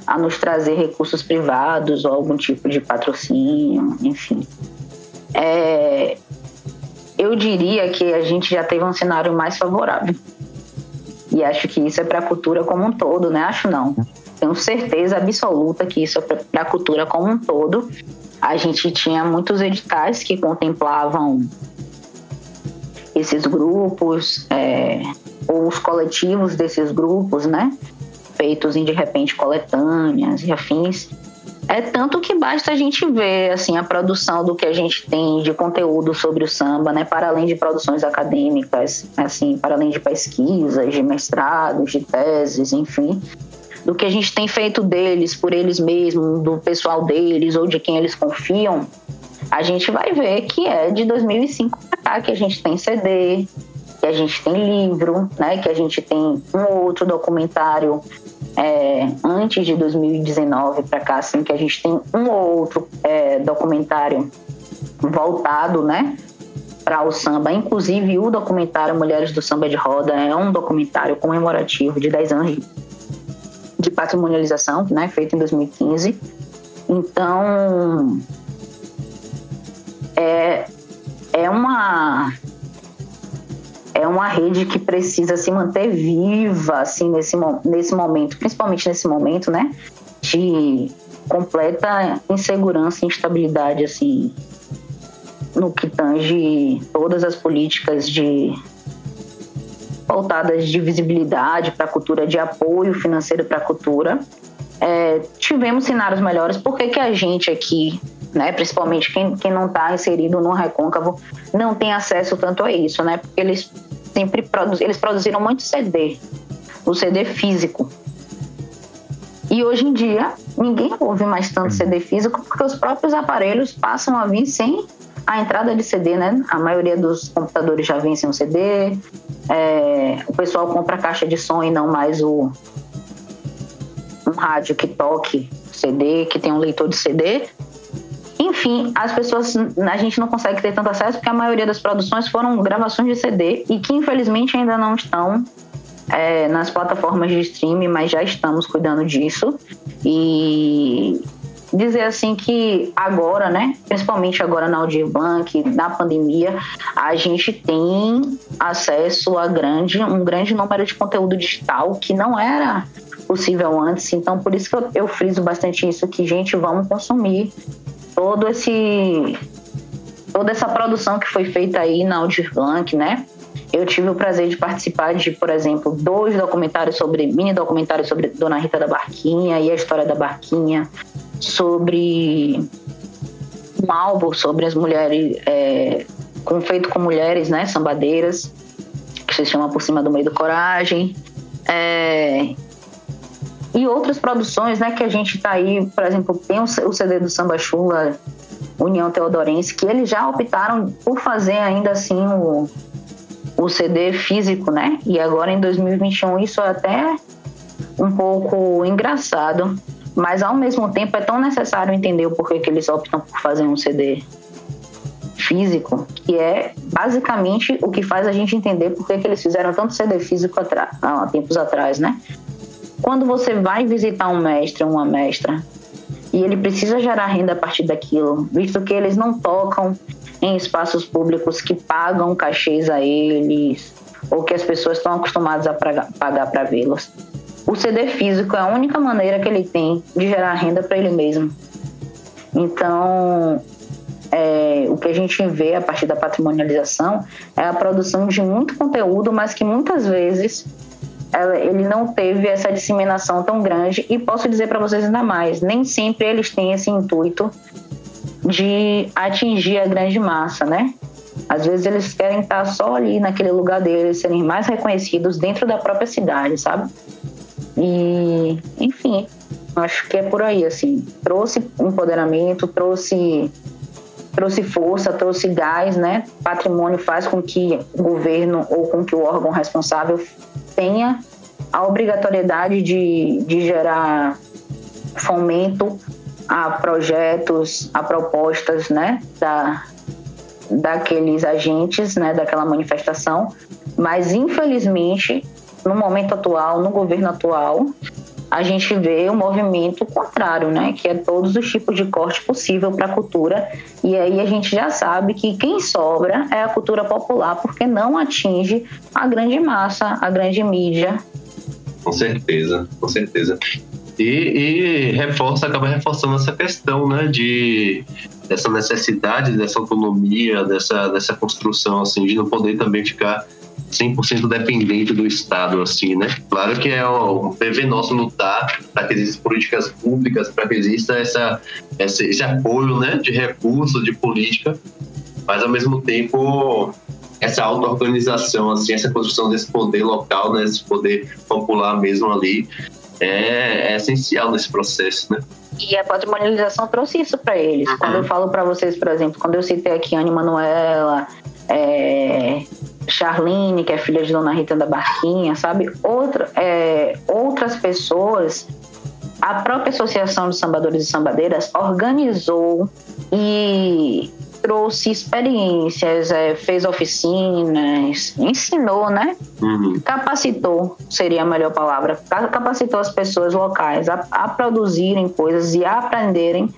Speaker 2: a nos trazer recursos privados ou algum tipo de patrocínio, enfim. É, eu diria que a gente já teve um cenário mais favorável. E acho que isso é para a cultura como um todo, né? Acho não tenho certeza absoluta que isso é para a cultura como um todo. A gente tinha muitos editais que contemplavam esses grupos, é, ou os coletivos desses grupos, né? Feitos em de repente coletâneas e afins. É tanto que basta a gente ver assim a produção do que a gente tem de conteúdo sobre o samba, né, para além de produções acadêmicas, assim, para além de pesquisas, de mestrados, de teses, enfim. Do que a gente tem feito deles, por eles mesmos, do pessoal deles ou de quem eles confiam, a gente vai ver que é de 2005 para cá que a gente tem CD, que a gente tem livro, né, que a gente tem um outro documentário é, antes de 2019 para cá, assim, que a gente tem um ou outro é, documentário voltado, né, para o samba. Inclusive, o documentário Mulheres do Samba de Roda é um documentário comemorativo de 10 anos de patrimonialização, né, feito em 2015. Então, é, é uma é uma rede que precisa se manter viva assim nesse, nesse momento, principalmente nesse momento, né, de completa insegurança e instabilidade assim no que tange todas as políticas de voltadas de visibilidade para a cultura, de apoio financeiro para a cultura. É, tivemos cenários melhores, por que, que a gente aqui, né, principalmente quem, quem não está inserido no recôncavo, não tem acesso tanto a isso, né? Porque eles sempre eles produziram muito CD, o CD físico. E hoje em dia, ninguém ouve mais tanto CD físico porque os próprios aparelhos passam a vir sem a entrada de CD, né? A maioria dos computadores já vem sem um CD. É, o pessoal compra a caixa de som e não mais o um rádio que toque CD, que tem um leitor de CD. Enfim, as pessoas, a gente não consegue ter tanto acesso porque a maioria das produções foram gravações de CD e que infelizmente ainda não estão é, nas plataformas de streaming, mas já estamos cuidando disso. E dizer assim que agora, né, principalmente agora na Audio Bank, na pandemia, a gente tem acesso a grande, um grande número de conteúdo digital que não era possível antes. Então, por isso que eu, eu friso bastante isso que gente, vamos consumir todo esse toda essa produção que foi feita aí na Bank, né? Eu tive o prazer de participar de, por exemplo, dois documentários sobre, mini documentários sobre Dona Rita da Barquinha e a história da Barquinha, sobre um álbum sobre as mulheres, é, com, feito com mulheres, né, sambadeiras, que se chama Por Cima do Meio do Coragem. É, e outras produções, né, que a gente tá aí, por exemplo, tem o CD do Samba Chula, União Teodorense, que eles já optaram por fazer ainda assim o, o CD físico, né? E agora em 2021 isso até um pouco engraçado, mas ao mesmo tempo é tão necessário entender o porquê que eles optam por fazer um CD físico, que é basicamente o que faz a gente entender por que eles fizeram tanto CD físico há tempos atrás, né? Quando você vai visitar um mestre, uma mestra, e ele precisa gerar renda a partir daquilo, visto que eles não tocam em espaços públicos que pagam cachês a eles ou que as pessoas estão acostumadas a pagar para vê-los. O CD físico é a única maneira que ele tem de gerar renda para ele mesmo. Então, é, o que a gente vê a partir da patrimonialização é a produção de muito conteúdo, mas que muitas vezes ele não teve essa disseminação tão grande. E posso dizer para vocês ainda mais: nem sempre eles têm esse intuito de atingir a grande massa, né? Às vezes eles querem estar só ali naquele lugar deles, serem mais reconhecidos dentro da própria cidade, sabe? E, enfim, acho que é por aí, assim. Trouxe empoderamento, trouxe trouxe força, trouxe gás, né? Patrimônio faz com que o governo ou com que o órgão responsável tenha a obrigatoriedade de, de gerar fomento a projetos, a propostas, né, da, daqueles agentes, né, daquela manifestação, mas infelizmente, no momento atual, no governo atual, a gente vê o um movimento contrário, né, que é todos os tipos de corte possível para a cultura, e aí a gente já sabe que quem sobra é a cultura popular, porque não atinge a grande massa, a grande mídia.
Speaker 1: Com certeza, com certeza. E, e, reforça, acaba reforçando essa questão, né, de dessa necessidade dessa autonomia, dessa, dessa construção, assim, de não poder também ficar 100% dependente do Estado, assim, né? Claro que é um dever nosso lutar para que existam políticas públicas, para que exista essa, esse, esse apoio, né, de recursos, de política, mas ao mesmo tempo essa auto-organização, assim, essa construção desse poder local, né, esse poder popular mesmo ali, é, é essencial nesse processo, né?
Speaker 2: E a patrimonialização trouxe isso para eles. Uhum. Quando eu falo para vocês, por exemplo, quando eu citei aqui Anne Manuela, é, Charlene, que é filha de Dona Rita da Barquinha, sabe? Outra, é, outras pessoas, a própria Associação de Sambadores e Sambadeiras organizou e trouxe experiências, é, fez oficinas, ensinou, né? Uhum. Capacitou, seria a melhor palavra, capacitou as pessoas locais a, a produzirem coisas e a aprenderem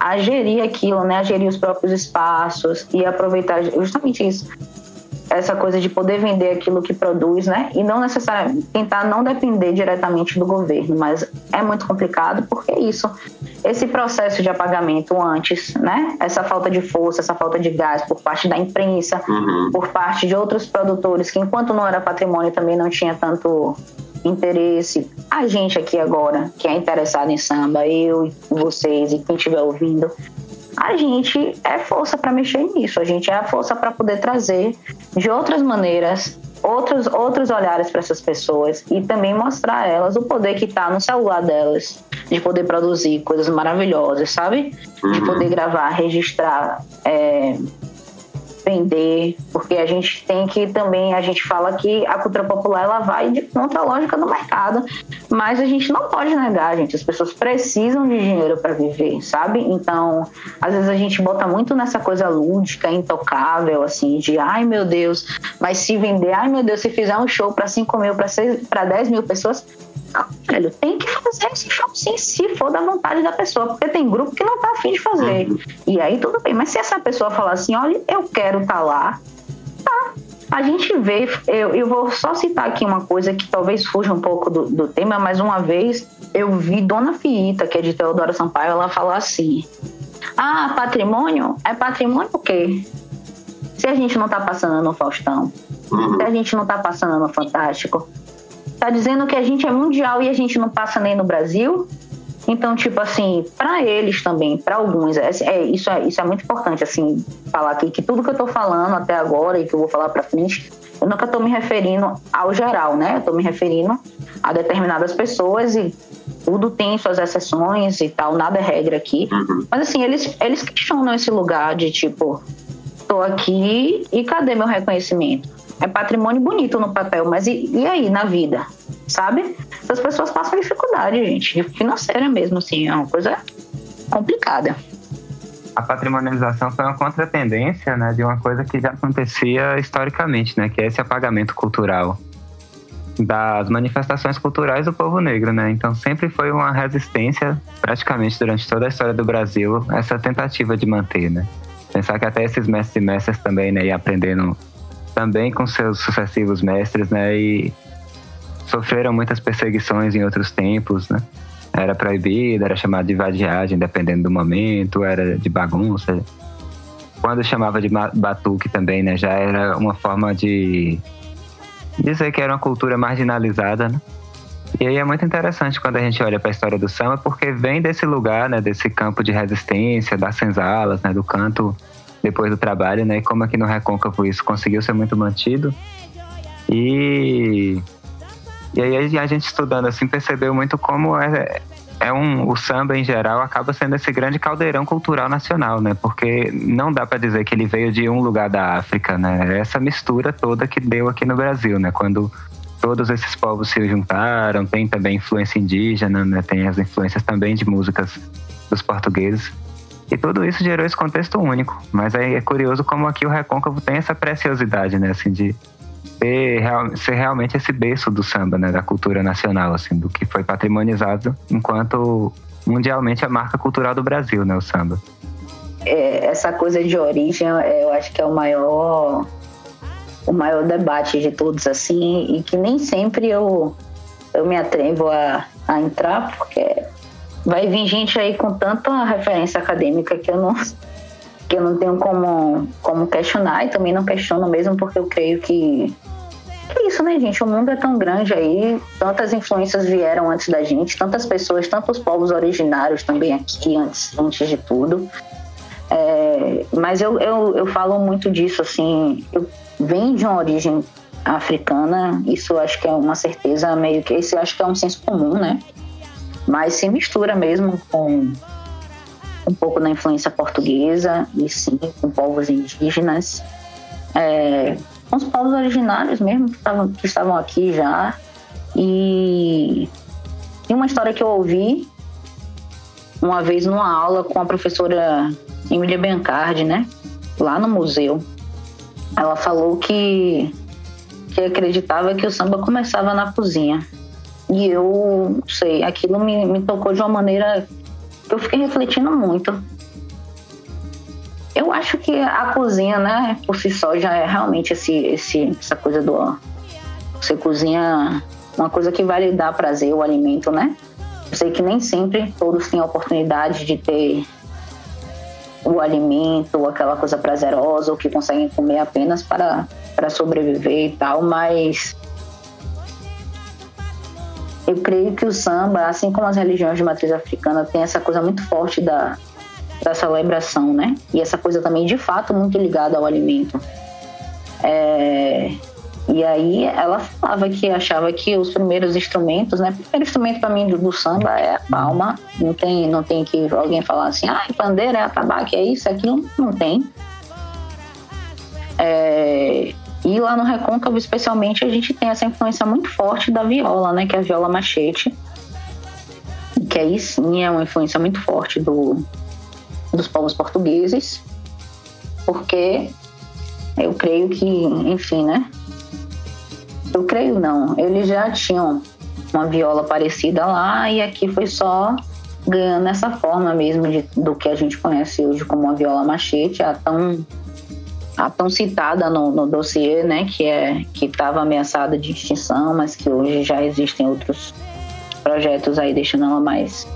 Speaker 2: a gerir aquilo, né? A gerir os próprios espaços e aproveitar justamente isso essa coisa de poder vender aquilo que produz, né? E não necessariamente tentar não depender diretamente do governo, mas é muito complicado porque é isso, esse processo de apagamento antes, né? Essa falta de força, essa falta de gás por parte da imprensa, uhum. por parte de outros produtores que enquanto não era patrimônio também não tinha tanto interesse. A gente aqui agora, que é interessado em samba, eu, vocês e quem estiver ouvindo, a gente é força para mexer nisso, a gente é a força para poder trazer de outras maneiras outros, outros olhares para essas pessoas e também mostrar a elas o poder que está no celular delas, de poder produzir coisas maravilhosas, sabe? De uhum. poder gravar, registrar. É, vender, porque a gente tem que também, a gente fala que a cultura popular ela vai de contra a lógica do mercado, mas a gente não pode negar, gente, as pessoas precisam de dinheiro para viver, sabe? Então, às vezes a gente bota muito nessa coisa lúdica, intocável, assim, de ai meu Deus, mas se vender, ai meu Deus, se fizer um show para 5 mil, para 10 mil pessoas, não, velho, tem que fazer esse show sim, se for da vontade da pessoa, porque tem grupo que não tá afim de fazer. Uhum. E aí tudo bem, mas se essa pessoa falar assim, olha, eu quero estar tá lá, tá. A gente vê, eu, eu vou só citar aqui uma coisa que talvez fuja um pouco do, do tema, mas uma vez eu vi Dona Fiita, que é de Teodora Sampaio, ela falar assim: Ah, patrimônio? É patrimônio o quê? Se a gente não tá passando no Faustão, uhum. se a gente não tá passando no Fantástico, tá dizendo que a gente é mundial e a gente não passa nem no Brasil. Então, tipo assim, para eles também, para alguns, é, é, isso, é, isso é muito importante, assim, falar aqui que tudo que eu tô falando até agora e que eu vou falar para frente, eu nunca tô me referindo ao geral, né? Eu tô me referindo a determinadas pessoas e tudo tem suas exceções e tal, nada é regra aqui. Uhum. Mas assim, eles, eles questionam esse lugar de tipo, tô aqui e cadê meu reconhecimento? É patrimônio bonito no papel, mas e, e aí na vida, sabe? As pessoas passam dificuldade, gente, financeira mesmo, assim, é uma coisa complicada.
Speaker 3: A patrimonialização foi uma contratendência, né, de uma coisa que já acontecia historicamente, né, que é esse apagamento cultural das manifestações culturais do povo negro, né? Então sempre foi uma resistência, praticamente durante toda a história do Brasil, essa tentativa de manter, né? Pensar que até esses mestres e mestras também, né, aprendendo também com seus sucessivos mestres, né, e sofreram muitas perseguições em outros tempos, né? Era proibido, era chamado de vadiagem, dependendo do momento, era de bagunça. Quando chamava de batuque também, né, já era uma forma de dizer que era uma cultura marginalizada, né? E aí é muito interessante quando a gente olha para a história do samba, porque vem desse lugar, né, desse campo de resistência, das senzalas, né, do canto depois do trabalho, né, e como aqui no Recôncavo isso conseguiu ser muito mantido. E e aí a gente estudando assim percebeu muito como é, é um, o samba em geral acaba sendo esse grande caldeirão cultural nacional, né? Porque não dá para dizer que ele veio de um lugar da África, né? É essa mistura toda que deu aqui no Brasil, né? Quando todos esses povos se juntaram, tem também influência indígena, né? Tem as influências também de músicas dos portugueses. E tudo isso gerou esse contexto único. Mas aí é curioso como aqui o Recôncavo tem essa preciosidade, né? Assim, de ser, real, ser realmente esse berço do samba, né, da cultura nacional, assim, do que foi patrimonizado enquanto mundialmente a marca cultural do Brasil, né, o samba.
Speaker 2: É, essa coisa de origem, eu acho que é o maior o maior debate de todos assim e que nem sempre eu eu me atrevo a, a entrar porque vai vir gente aí com tanta referência acadêmica que eu não que eu não tenho como, como questionar e também não questiono mesmo porque eu creio que é isso, né, gente? O mundo é tão grande aí, tantas influências vieram antes da gente, tantas pessoas, tantos povos originários também aqui antes, antes de tudo. É, mas eu, eu, eu falo muito disso, assim, eu venho de uma origem africana, isso acho que é uma certeza meio que, esse acho que é um senso comum, né? Mas se mistura mesmo com um pouco da influência portuguesa e sim com povos indígenas, é, com os povos originários mesmo que estavam, que estavam aqui já. E, e uma história que eu ouvi uma vez numa aula com a professora Emília Bencardi, né? Lá no museu. Ela falou que, que acreditava que o samba começava na cozinha. E eu, não sei, aquilo me, me tocou de uma maneira eu fiquei refletindo muito. Eu acho que a cozinha, né, por si só, já é realmente esse, esse, essa coisa do. Você cozinha uma coisa que vai lhe dar prazer, o alimento, né? Eu sei que nem sempre todos têm a oportunidade de ter o alimento, aquela coisa prazerosa, ou que conseguem comer apenas para, para sobreviver e tal, mas eu creio que o samba, assim como as religiões de matriz africana, tem essa coisa muito forte da, da celebração, né? E essa coisa também, de fato, muito ligada ao alimento. É, e aí ela falava que achava que os primeiros instrumentos, né? O primeiro instrumento para mim do, do, samba é a palma. Não tem, não tem que alguém falar assim, ah, pandeira é atabaque, é isso, é aquilo. Não tem. É, e lá no Recôncavo, especialmente, a gente tem essa influência muito forte da viola, né? Que é a viola machete. Que aí sim é uma influência muito forte do, dos povos portugueses. Porque eu creio que, enfim, né? Eu creio não. Eles já tinham uma viola parecida lá e aqui foi só ganhando essa forma mesmo de, do que a gente conhece hoje como a viola machete, a tão a tão citada no, no dossiê, né, que é que estava ameaçada de extinção, mas que hoje já existem outros projetos aí deixando ela mais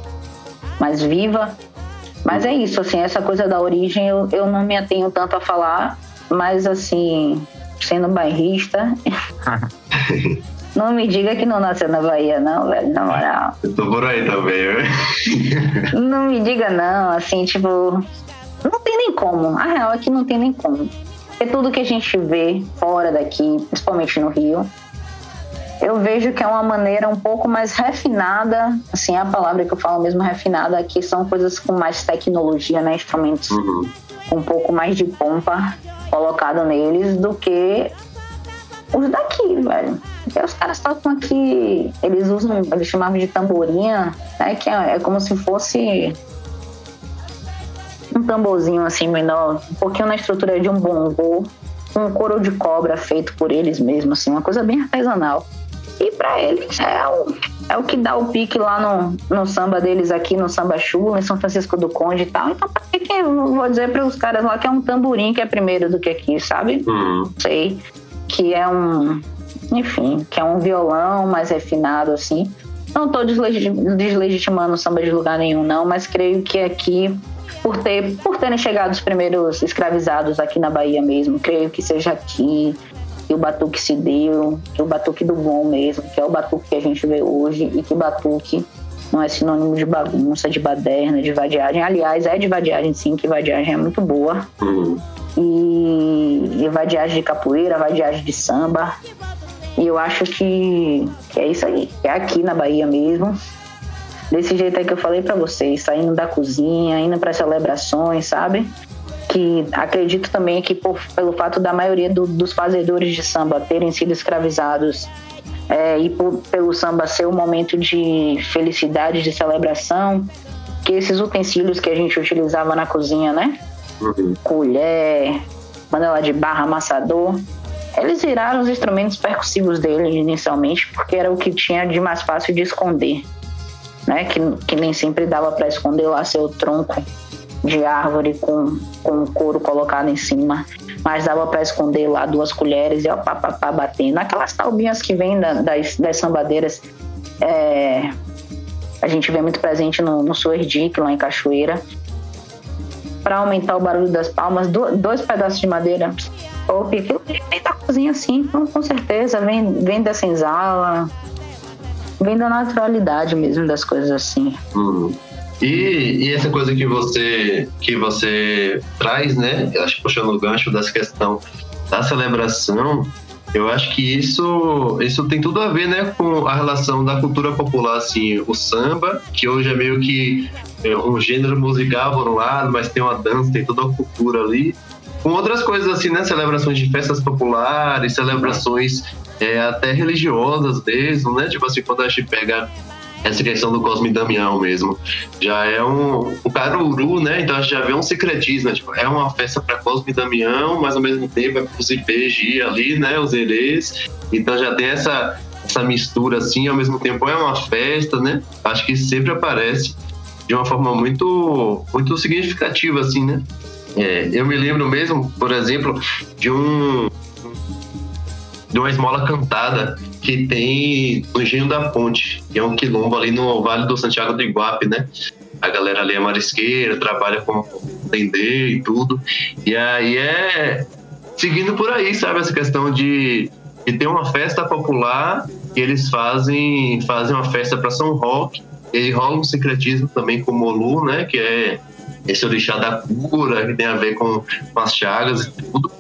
Speaker 2: mais viva. Mas é isso, assim, essa coisa da origem eu, eu não me atenho tanto a falar, mas assim, sendo bairrista, *laughs* não me diga que não nasceu na Bahia, não, velho, na moral.
Speaker 1: Eu tô por aí também, velho.
Speaker 2: Não me diga não, assim, tipo, não tem nem como. A real é que não tem nem como. Porque tudo que a gente vê fora daqui, principalmente no Rio, eu vejo que é uma maneira um pouco mais refinada, assim, a palavra que eu falo mesmo refinada, aqui são coisas com mais tecnologia, né? Instrumentos uhum. com um pouco mais de pompa colocado neles do que os daqui, velho. Porque os caras tocam aqui, eles usam, eles chamavam de tamborinha, né? Que é, é como se fosse um tamborzinho assim menor, um pouquinho na estrutura de um bongô, um couro de cobra feito por eles mesmos, assim, uma coisa bem artesanal. E para eles é o, é o que dá o pique lá no, no samba deles aqui, no samba chula, em São Francisco do Conde e tal. Então, pra que, que eu vou dizer para os caras lá que é um tamborim que é primeiro do que aqui, sabe?
Speaker 1: Uhum.
Speaker 2: Sei. Que é um. Enfim, que é um violão mais refinado, assim. Não estou deslegitimando o samba de lugar nenhum, não, mas creio que aqui por, ter, por terem chegado os primeiros escravizados aqui na Bahia mesmo. Creio que seja aqui que o batuque se deu, que o batuque do bom mesmo, que é o batuque que a gente vê hoje e que batuque não é sinônimo de bagunça, de baderna, de vadiagem. Aliás, é de vadiagem sim, que vadiagem é muito boa.
Speaker 1: Uhum.
Speaker 2: E, e vadiagem de capoeira, vadiagem de samba. E eu acho que, que é isso aí. É aqui na Bahia mesmo desse jeito aí que eu falei para vocês, saindo da cozinha, indo para celebrações, sabe? Que acredito também que por, pelo fato da maioria do, dos fazedores de samba terem sido escravizados é, e por, pelo samba ser um momento de felicidade, de celebração, que esses utensílios que a gente utilizava na cozinha, né?
Speaker 1: Uhum.
Speaker 2: Colher, panela de barra, amassador, eles viraram os instrumentos percussivos dele inicialmente, porque era o que tinha de mais fácil de esconder né? Que, que nem sempre dava para esconder lá seu tronco de árvore com, com couro colocado em cima, mas dava para esconder lá duas colheres e ó, pá, pá, pá, batendo. Aquelas talbinhas que vêm da, das, das sambadeiras, é, a gente vê muito presente no, no Suerdique, lá em Cachoeira. Para aumentar o barulho das palmas, do, dois pedaços de madeira. Ou aquilo vem da cozinha assim, com, com certeza, vem, vem da senzala, vem da naturalidade mesmo das coisas assim.
Speaker 1: Uhum. E, e, essa coisa que você que você traz, né? Eu acho puxando o gancho dessa questão da celebração, eu acho que isso isso tem tudo a ver, né, com a relação da cultura popular, assim, o samba, que hoje é meio que é, um gênero musical por um lado, mas tem uma dança, tem toda a cultura ali, com outras coisas assim, né? Celebrações de festas populares, celebrações é, até religiosas mesmo, né? Tipo assim, quando a gente pega essa questão do Cosme e Damião mesmo, já é um, um caruru, né? Então a gente já vê um secretismo, né? tipo, é uma festa para Cosme e Damião, mas ao mesmo tempo é para os IPG ali, né? Os herês, então já tem essa essa mistura assim, ao mesmo tempo é uma festa, né? Acho que sempre aparece de uma forma muito muito significativa assim, né? É, eu me lembro mesmo, por exemplo, de um de uma esmola cantada que tem no Engenho da Ponte, que é um quilombo ali no Vale do Santiago do Iguape, né? A galera ali é marisqueira, trabalha com tender e tudo. E aí é seguindo por aí, sabe? Essa questão de, de ter uma festa popular que eles fazem, fazem uma festa para São Roque. E rola um secretismo também com o Molu, né? Que é esse orixá da cura, que tem a ver com, com as chagas e tudo.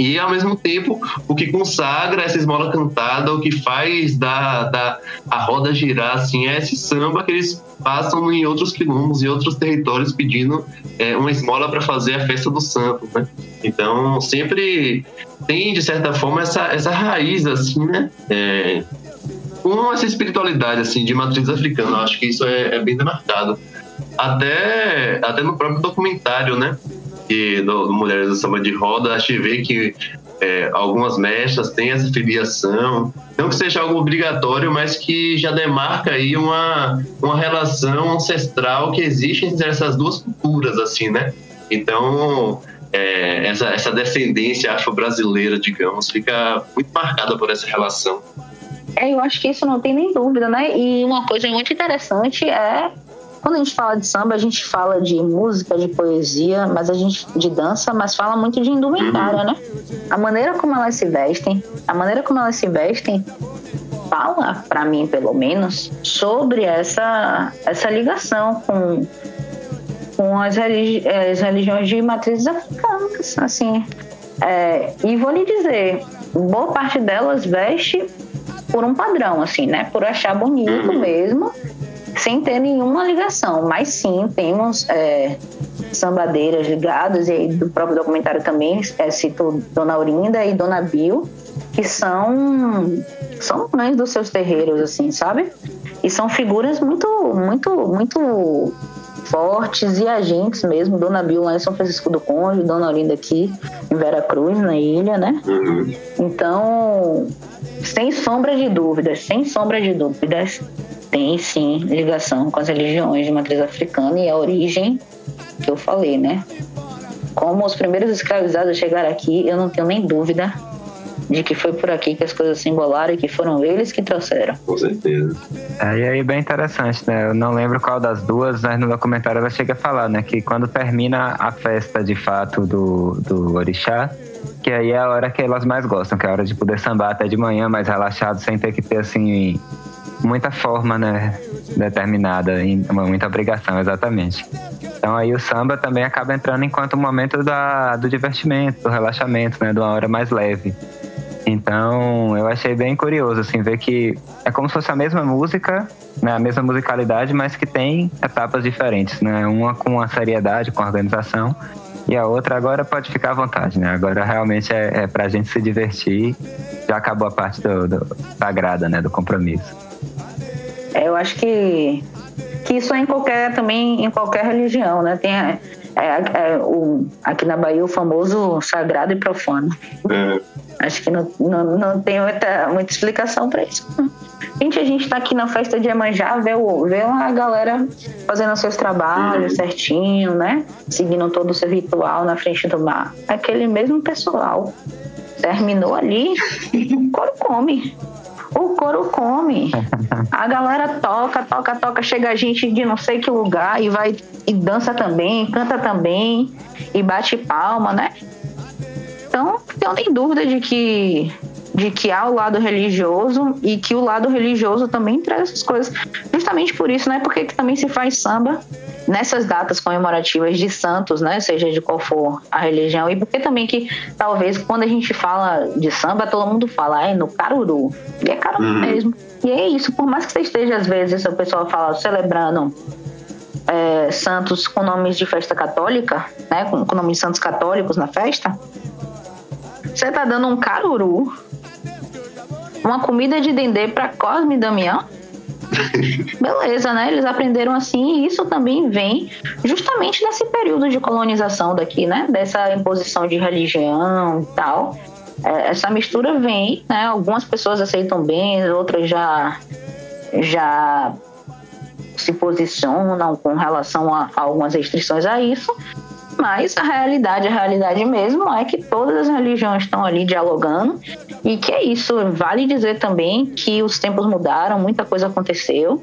Speaker 1: E, ao mesmo tempo, o que consagra essa esmola cantada, o que faz da, da, a roda girar, assim, é esse samba que eles passam em outros quilombos e outros territórios pedindo é, uma esmola para fazer a festa do santo, né? Então, sempre tem, de certa forma, essa, essa raiz, assim, né? É, com essa espiritualidade, assim, de matriz africana. Eu acho que isso é, é bem demarcado até, até no próprio documentário, né? Que, do, Mulheres do Samba de Roda, a gente vê que é, algumas mestras têm essa filiação. Não que seja algo obrigatório, mas que já demarca aí uma, uma relação ancestral que existe entre essas duas culturas, assim, né? Então, é, essa, essa descendência afro-brasileira, digamos, fica muito marcada por essa relação.
Speaker 2: É, eu acho que isso não tem nem dúvida, né? E uma coisa muito interessante é quando a gente fala de samba, a gente fala de música, de poesia, mas a gente de dança, mas fala muito de indumentária, né? A maneira como elas se vestem, a maneira como elas se vestem fala para mim, pelo menos, sobre essa essa ligação com com as, religi as religiões de matrizes africanas, assim. É, e vou lhe dizer, boa parte delas veste por um padrão, assim, né? Por achar bonito mesmo sem ter nenhuma ligação, mas sim temos é, sambadeiras ligadas, e aí do próprio documentário também é, cito Dona Aurinda e Dona Bill, que são, são mães dos seus terreiros, assim, sabe? E são figuras muito, muito, muito fortes e agentes mesmo. Dona Bill lá em São Francisco do Conde, Dona Olinda aqui em Vera Cruz, na ilha, né? Uhum. Então, sem sombra de dúvidas, sem sombra de dúvidas, tem sim ligação com as religiões de matriz africana e a origem que eu falei, né? Como os primeiros escravizados chegaram aqui, eu não tenho nem dúvida de que foi por aqui que as coisas se embolaram e que foram eles que trouxeram.
Speaker 1: Com certeza.
Speaker 3: É, e aí, bem interessante, né? Eu não lembro qual das duas, mas no documentário ela chega a falar, né? Que quando termina a festa de fato do, do Orixá, que aí é a hora que elas mais gostam, que é a hora de poder sambar até de manhã, mais relaxado, sem ter que ter, assim, muita forma, né? Determinada, muita obrigação, exatamente. Então aí o samba também acaba entrando enquanto momento da, do divertimento, do relaxamento, né? De uma hora mais leve. Então, eu achei bem curioso, assim, ver que é como se fosse a mesma música, né, a mesma musicalidade, mas que tem etapas diferentes, né? Uma com a seriedade, com a organização, e a outra agora pode ficar à vontade, né? Agora realmente é, é pra gente se divertir, já acabou a parte do, do, da grada, né, do compromisso.
Speaker 2: É, eu acho que, que isso é em qualquer, também em qualquer religião, né? Tem, é, é, o, aqui na Bahia o famoso sagrado e profano. É. Acho que não, não, não tem muita, muita explicação para isso. Gente, a gente está aqui na festa de Emanjá, vê, o, vê a galera fazendo seus trabalhos uhum. certinho, né? Seguindo todo o seu ritual na frente do mar. Aquele mesmo pessoal terminou ali, o couro come. O couro come. A galera toca, toca, toca, chega a gente de não sei que lugar e vai e dança também, canta também e bate palma, né? Então, não tenho dúvida de que de que há o lado religioso e que o lado religioso também traz essas coisas. Justamente por isso, né? Porque que também se faz samba nessas datas comemorativas de santos, né? Seja de qual for a religião. E porque também que talvez quando a gente fala de samba, todo mundo fala, é no caruru. E é caruru uhum. mesmo. E é isso, por mais que você esteja, às vezes, o pessoal fala celebrando é, santos com nomes de festa católica, né? Com, com nomes de santos católicos na festa você tá dando um caruru, uma comida de dendê para Cosme e Damião? *laughs* Beleza, né? Eles aprenderam assim e isso também vem justamente desse período de colonização daqui, né? Dessa imposição de religião e tal. É, essa mistura vem, né? Algumas pessoas aceitam bem, outras já já se posicionam com relação a, a algumas restrições a isso, mas a realidade, a realidade mesmo é que todas as religiões estão ali dialogando e que é isso. Vale dizer também que os tempos mudaram, muita coisa aconteceu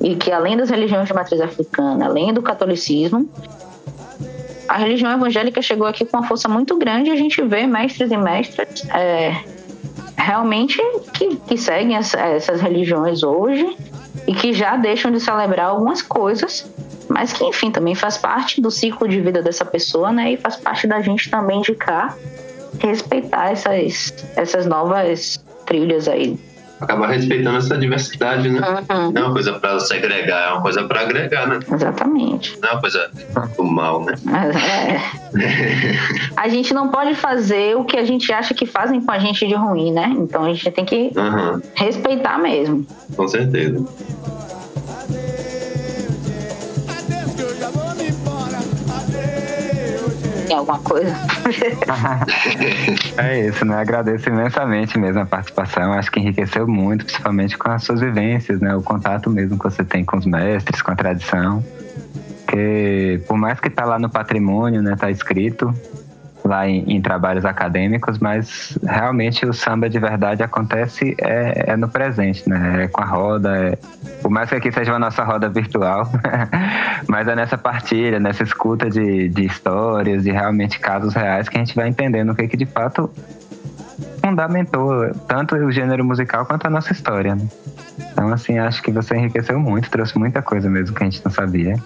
Speaker 2: e que além das religiões de matriz africana, além do catolicismo, a religião evangélica chegou aqui com uma força muito grande e a gente vê mestres e mestras é, realmente que, que seguem essa, essas religiões hoje e que já deixam de celebrar algumas coisas mas que enfim também faz parte do ciclo de vida dessa pessoa, né? E faz parte da gente também de cá respeitar essas, essas novas trilhas aí.
Speaker 1: Acabar respeitando essa diversidade, né? Uhum. Não é uma coisa para segregar, é uma coisa para agregar, né?
Speaker 2: Exatamente.
Speaker 1: Não é uma coisa do mal, né?
Speaker 2: É. *laughs* a gente não pode fazer o que a gente acha que fazem com a gente de ruim, né? Então a gente tem que uhum. respeitar mesmo.
Speaker 1: Com certeza.
Speaker 2: Alguma coisa? *laughs*
Speaker 3: é isso, né? Agradeço imensamente mesmo a participação. Acho que enriqueceu muito, principalmente com as suas vivências, né? O contato mesmo que você tem com os mestres, com a tradição. Porque por mais que tá lá no patrimônio, né? Tá escrito, lá em, em, trabalhos acadêmicos, mas realmente o samba de verdade acontece é, é no presente, né? É com a roda, é, por mais que aqui seja a nossa roda virtual, *laughs* mas é nessa partilha, nessa escuta de, de histórias, de realmente casos reais que a gente vai entendendo o que, que de fato fundamentou tanto o gênero musical quanto a nossa história. Né? Então, assim, acho que você enriqueceu muito, trouxe muita coisa mesmo que a gente não sabia.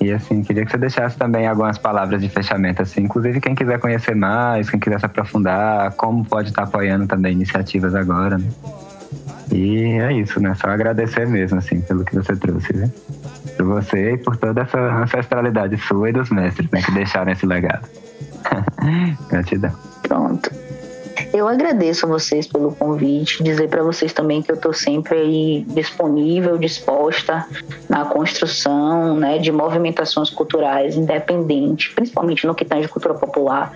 Speaker 3: E assim, queria que você deixasse também algumas palavras de fechamento, assim, inclusive quem quiser conhecer mais, quem quiser se aprofundar, como pode estar apoiando também iniciativas agora, né? E é isso, né? Só agradecer mesmo, assim, pelo que você trouxe, né? Por você e por toda essa ancestralidade sua e dos mestres, né? Que deixaram esse legado. *laughs* Gratidão.
Speaker 2: Pronto. Eu agradeço a vocês pelo convite, dizer para vocês também que eu estou sempre aí disponível, disposta na construção né, de movimentações culturais independentes, principalmente no que tange cultura popular,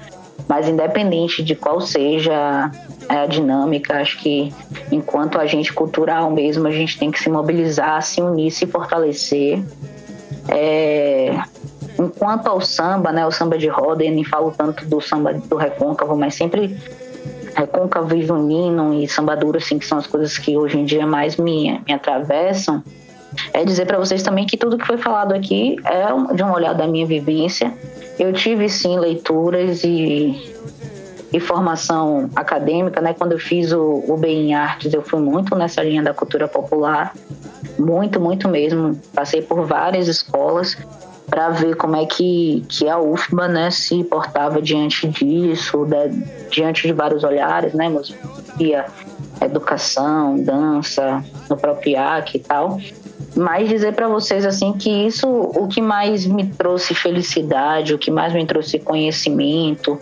Speaker 2: mas independente de qual seja a dinâmica, acho que enquanto agente cultural mesmo, a gente tem que se mobilizar, se unir, se fortalecer. É, enquanto ao samba, né, o samba de roda, eu nem falo tanto do samba do recôncavo, mas sempre recôncavo e junino e samba duro, assim, que são as coisas que hoje em dia mais me, me atravessam, é dizer para vocês também que tudo que foi falado aqui é de um olhar da minha vivência. Eu tive sim leituras e, e formação acadêmica, né? Quando eu fiz o, o B em Artes, eu fui muito nessa linha da cultura popular, muito, muito mesmo. Passei por várias escolas para ver como é que, que a UFBA né, se portava diante disso, né, diante de vários olhares, né, música, educação, dança, no próprio IAC e tal. Mas dizer para vocês assim que isso o que mais me trouxe felicidade, o que mais me trouxe conhecimento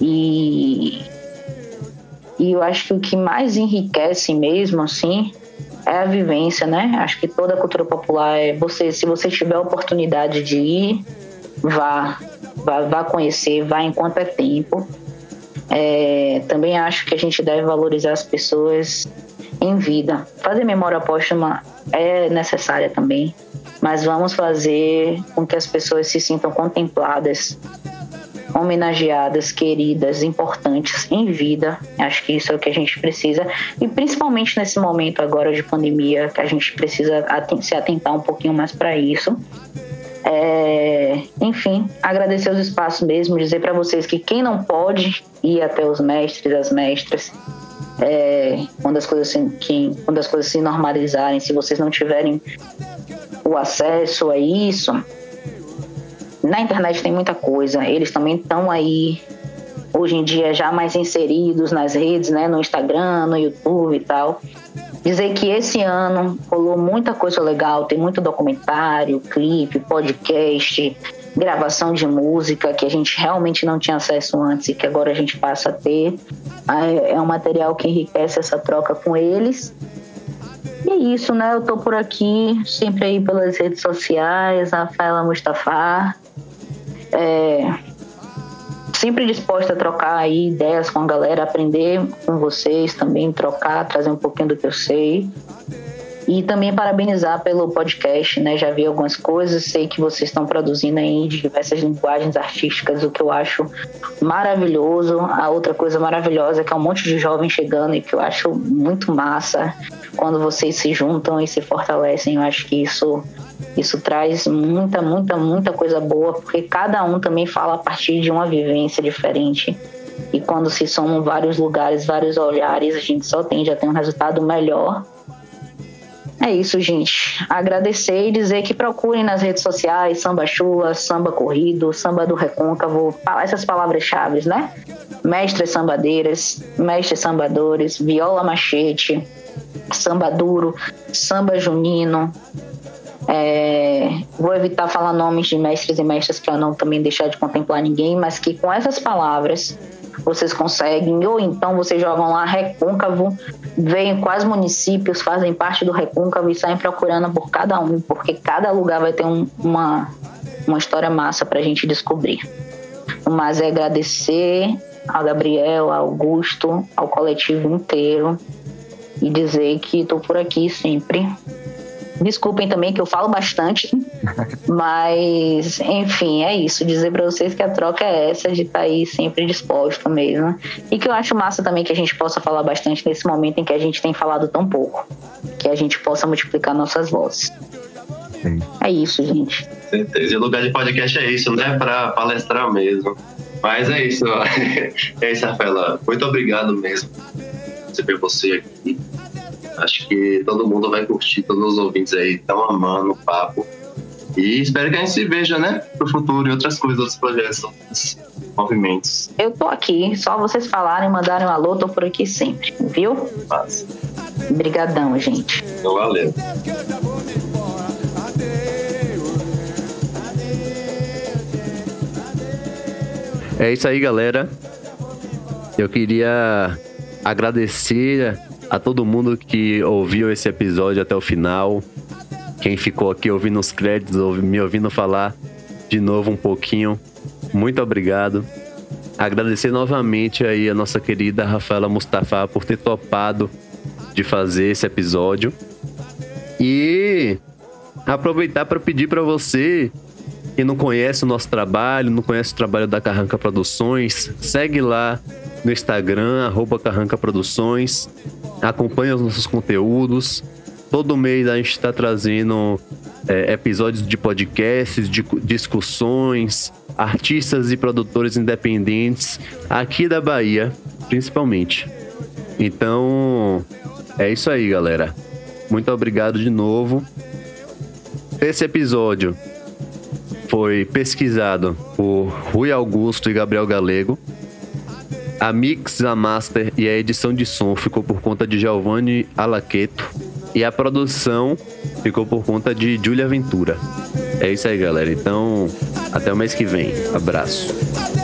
Speaker 2: e e eu acho que o que mais enriquece mesmo assim é a vivência, né? Acho que toda a cultura popular é você, se você tiver a oportunidade de ir, vá, vá, vá conhecer, vá enquanto é tempo. É, também acho que a gente deve valorizar as pessoas em vida. Fazer memória póstuma é necessária também, mas vamos fazer com que as pessoas se sintam contempladas homenageadas, queridas, importantes em vida. Acho que isso é o que a gente precisa. E principalmente nesse momento agora de pandemia, que a gente precisa se atentar um pouquinho mais para isso. É, enfim, agradecer os espaços mesmo, dizer para vocês que quem não pode ir até os mestres, as mestras, é, quando, as coisas se, que, quando as coisas se normalizarem, se vocês não tiverem o acesso a isso, na internet tem muita coisa, eles também estão aí hoje em dia já mais inseridos nas redes, né, no Instagram, no YouTube e tal. Dizer que esse ano rolou muita coisa legal, tem muito documentário, clipe, podcast, gravação de música que a gente realmente não tinha acesso antes e que agora a gente passa a ter. É um material que enriquece essa troca com eles. E é isso, né? Eu tô por aqui, sempre aí pelas redes sociais, Rafaela Mustafa. É, sempre disposta a trocar aí ideias com a galera, aprender com vocês também, trocar, trazer um pouquinho do que eu sei. E também parabenizar pelo podcast, né? Já vi algumas coisas, sei que vocês estão produzindo de diversas linguagens artísticas, o que eu acho maravilhoso. A outra coisa maravilhosa é que é um monte de jovens chegando e que eu acho muito massa quando vocês se juntam e se fortalecem. Eu acho que isso isso traz muita, muita, muita coisa boa, porque cada um também fala a partir de uma vivência diferente. E quando se somam vários lugares, vários olhares, a gente só tende a ter um resultado melhor. É isso, gente. Agradecer e dizer que procurem nas redes sociais Samba Chula, Samba Corrido, Samba do Recôncavo, essas palavras-chave, né? Mestres sambadeiras, mestres sambadores, viola machete, samba duro, samba junino, é, vou evitar falar nomes de mestres e mestras para não também deixar de contemplar ninguém, mas que com essas palavras vocês conseguem, ou então vocês jogam lá recôncavo, veem quais municípios fazem parte do recôncavo e saem procurando por cada um, porque cada lugar vai ter um, uma, uma história massa para a gente descobrir. Mas é agradecer ao Gabriel, ao Augusto, ao coletivo inteiro e dizer que estou por aqui sempre Desculpem também que eu falo bastante, *laughs* mas enfim, é isso. Dizer para vocês que a troca é essa, de estar tá aí sempre disposto mesmo. E que eu acho massa também que a gente possa falar bastante nesse momento em que a gente tem falado tão pouco. Que a gente possa multiplicar nossas vozes. Sim. É isso, gente.
Speaker 1: Certeza. E o lugar de podcast é isso, né? Para palestrar mesmo. Mas é isso. *laughs* É isso, Rafaela. Muito obrigado mesmo por receber você aqui. Acho que todo mundo vai curtir, todos os ouvintes aí estão amando o papo. E espero que a gente se veja, né, pro futuro e outras coisas, outros projetos, outros movimentos.
Speaker 2: Eu tô aqui, só vocês falarem, mandarem um alô, tô por aqui sempre, viu?
Speaker 1: Passa.
Speaker 2: Obrigadão, gente.
Speaker 4: Então, valeu.
Speaker 1: É isso aí, galera. Eu queria agradecer a todo mundo que ouviu esse episódio até o final. Quem ficou aqui ouvindo os créditos, me ouvindo falar de novo um pouquinho. Muito obrigado. Agradecer novamente aí a nossa querida Rafaela Mustafa por ter topado de fazer esse episódio. E aproveitar para pedir para você que não conhece o nosso trabalho, não conhece o trabalho da Carranca Produções, segue lá no Instagram, arroba Carranca Produções, acompanha os nossos conteúdos. Todo mês a gente está trazendo é, episódios de podcasts, de discussões, artistas e produtores independentes aqui da Bahia, principalmente. Então, é isso aí, galera. Muito obrigado de novo. Esse episódio foi pesquisado por Rui Augusto e Gabriel Galego. A mix, a master e a edição de som ficou por conta de Giovanni Alaqueto. E a produção ficou por conta de Julia Ventura. É isso aí, galera. Então, até o mês que vem. Abraço.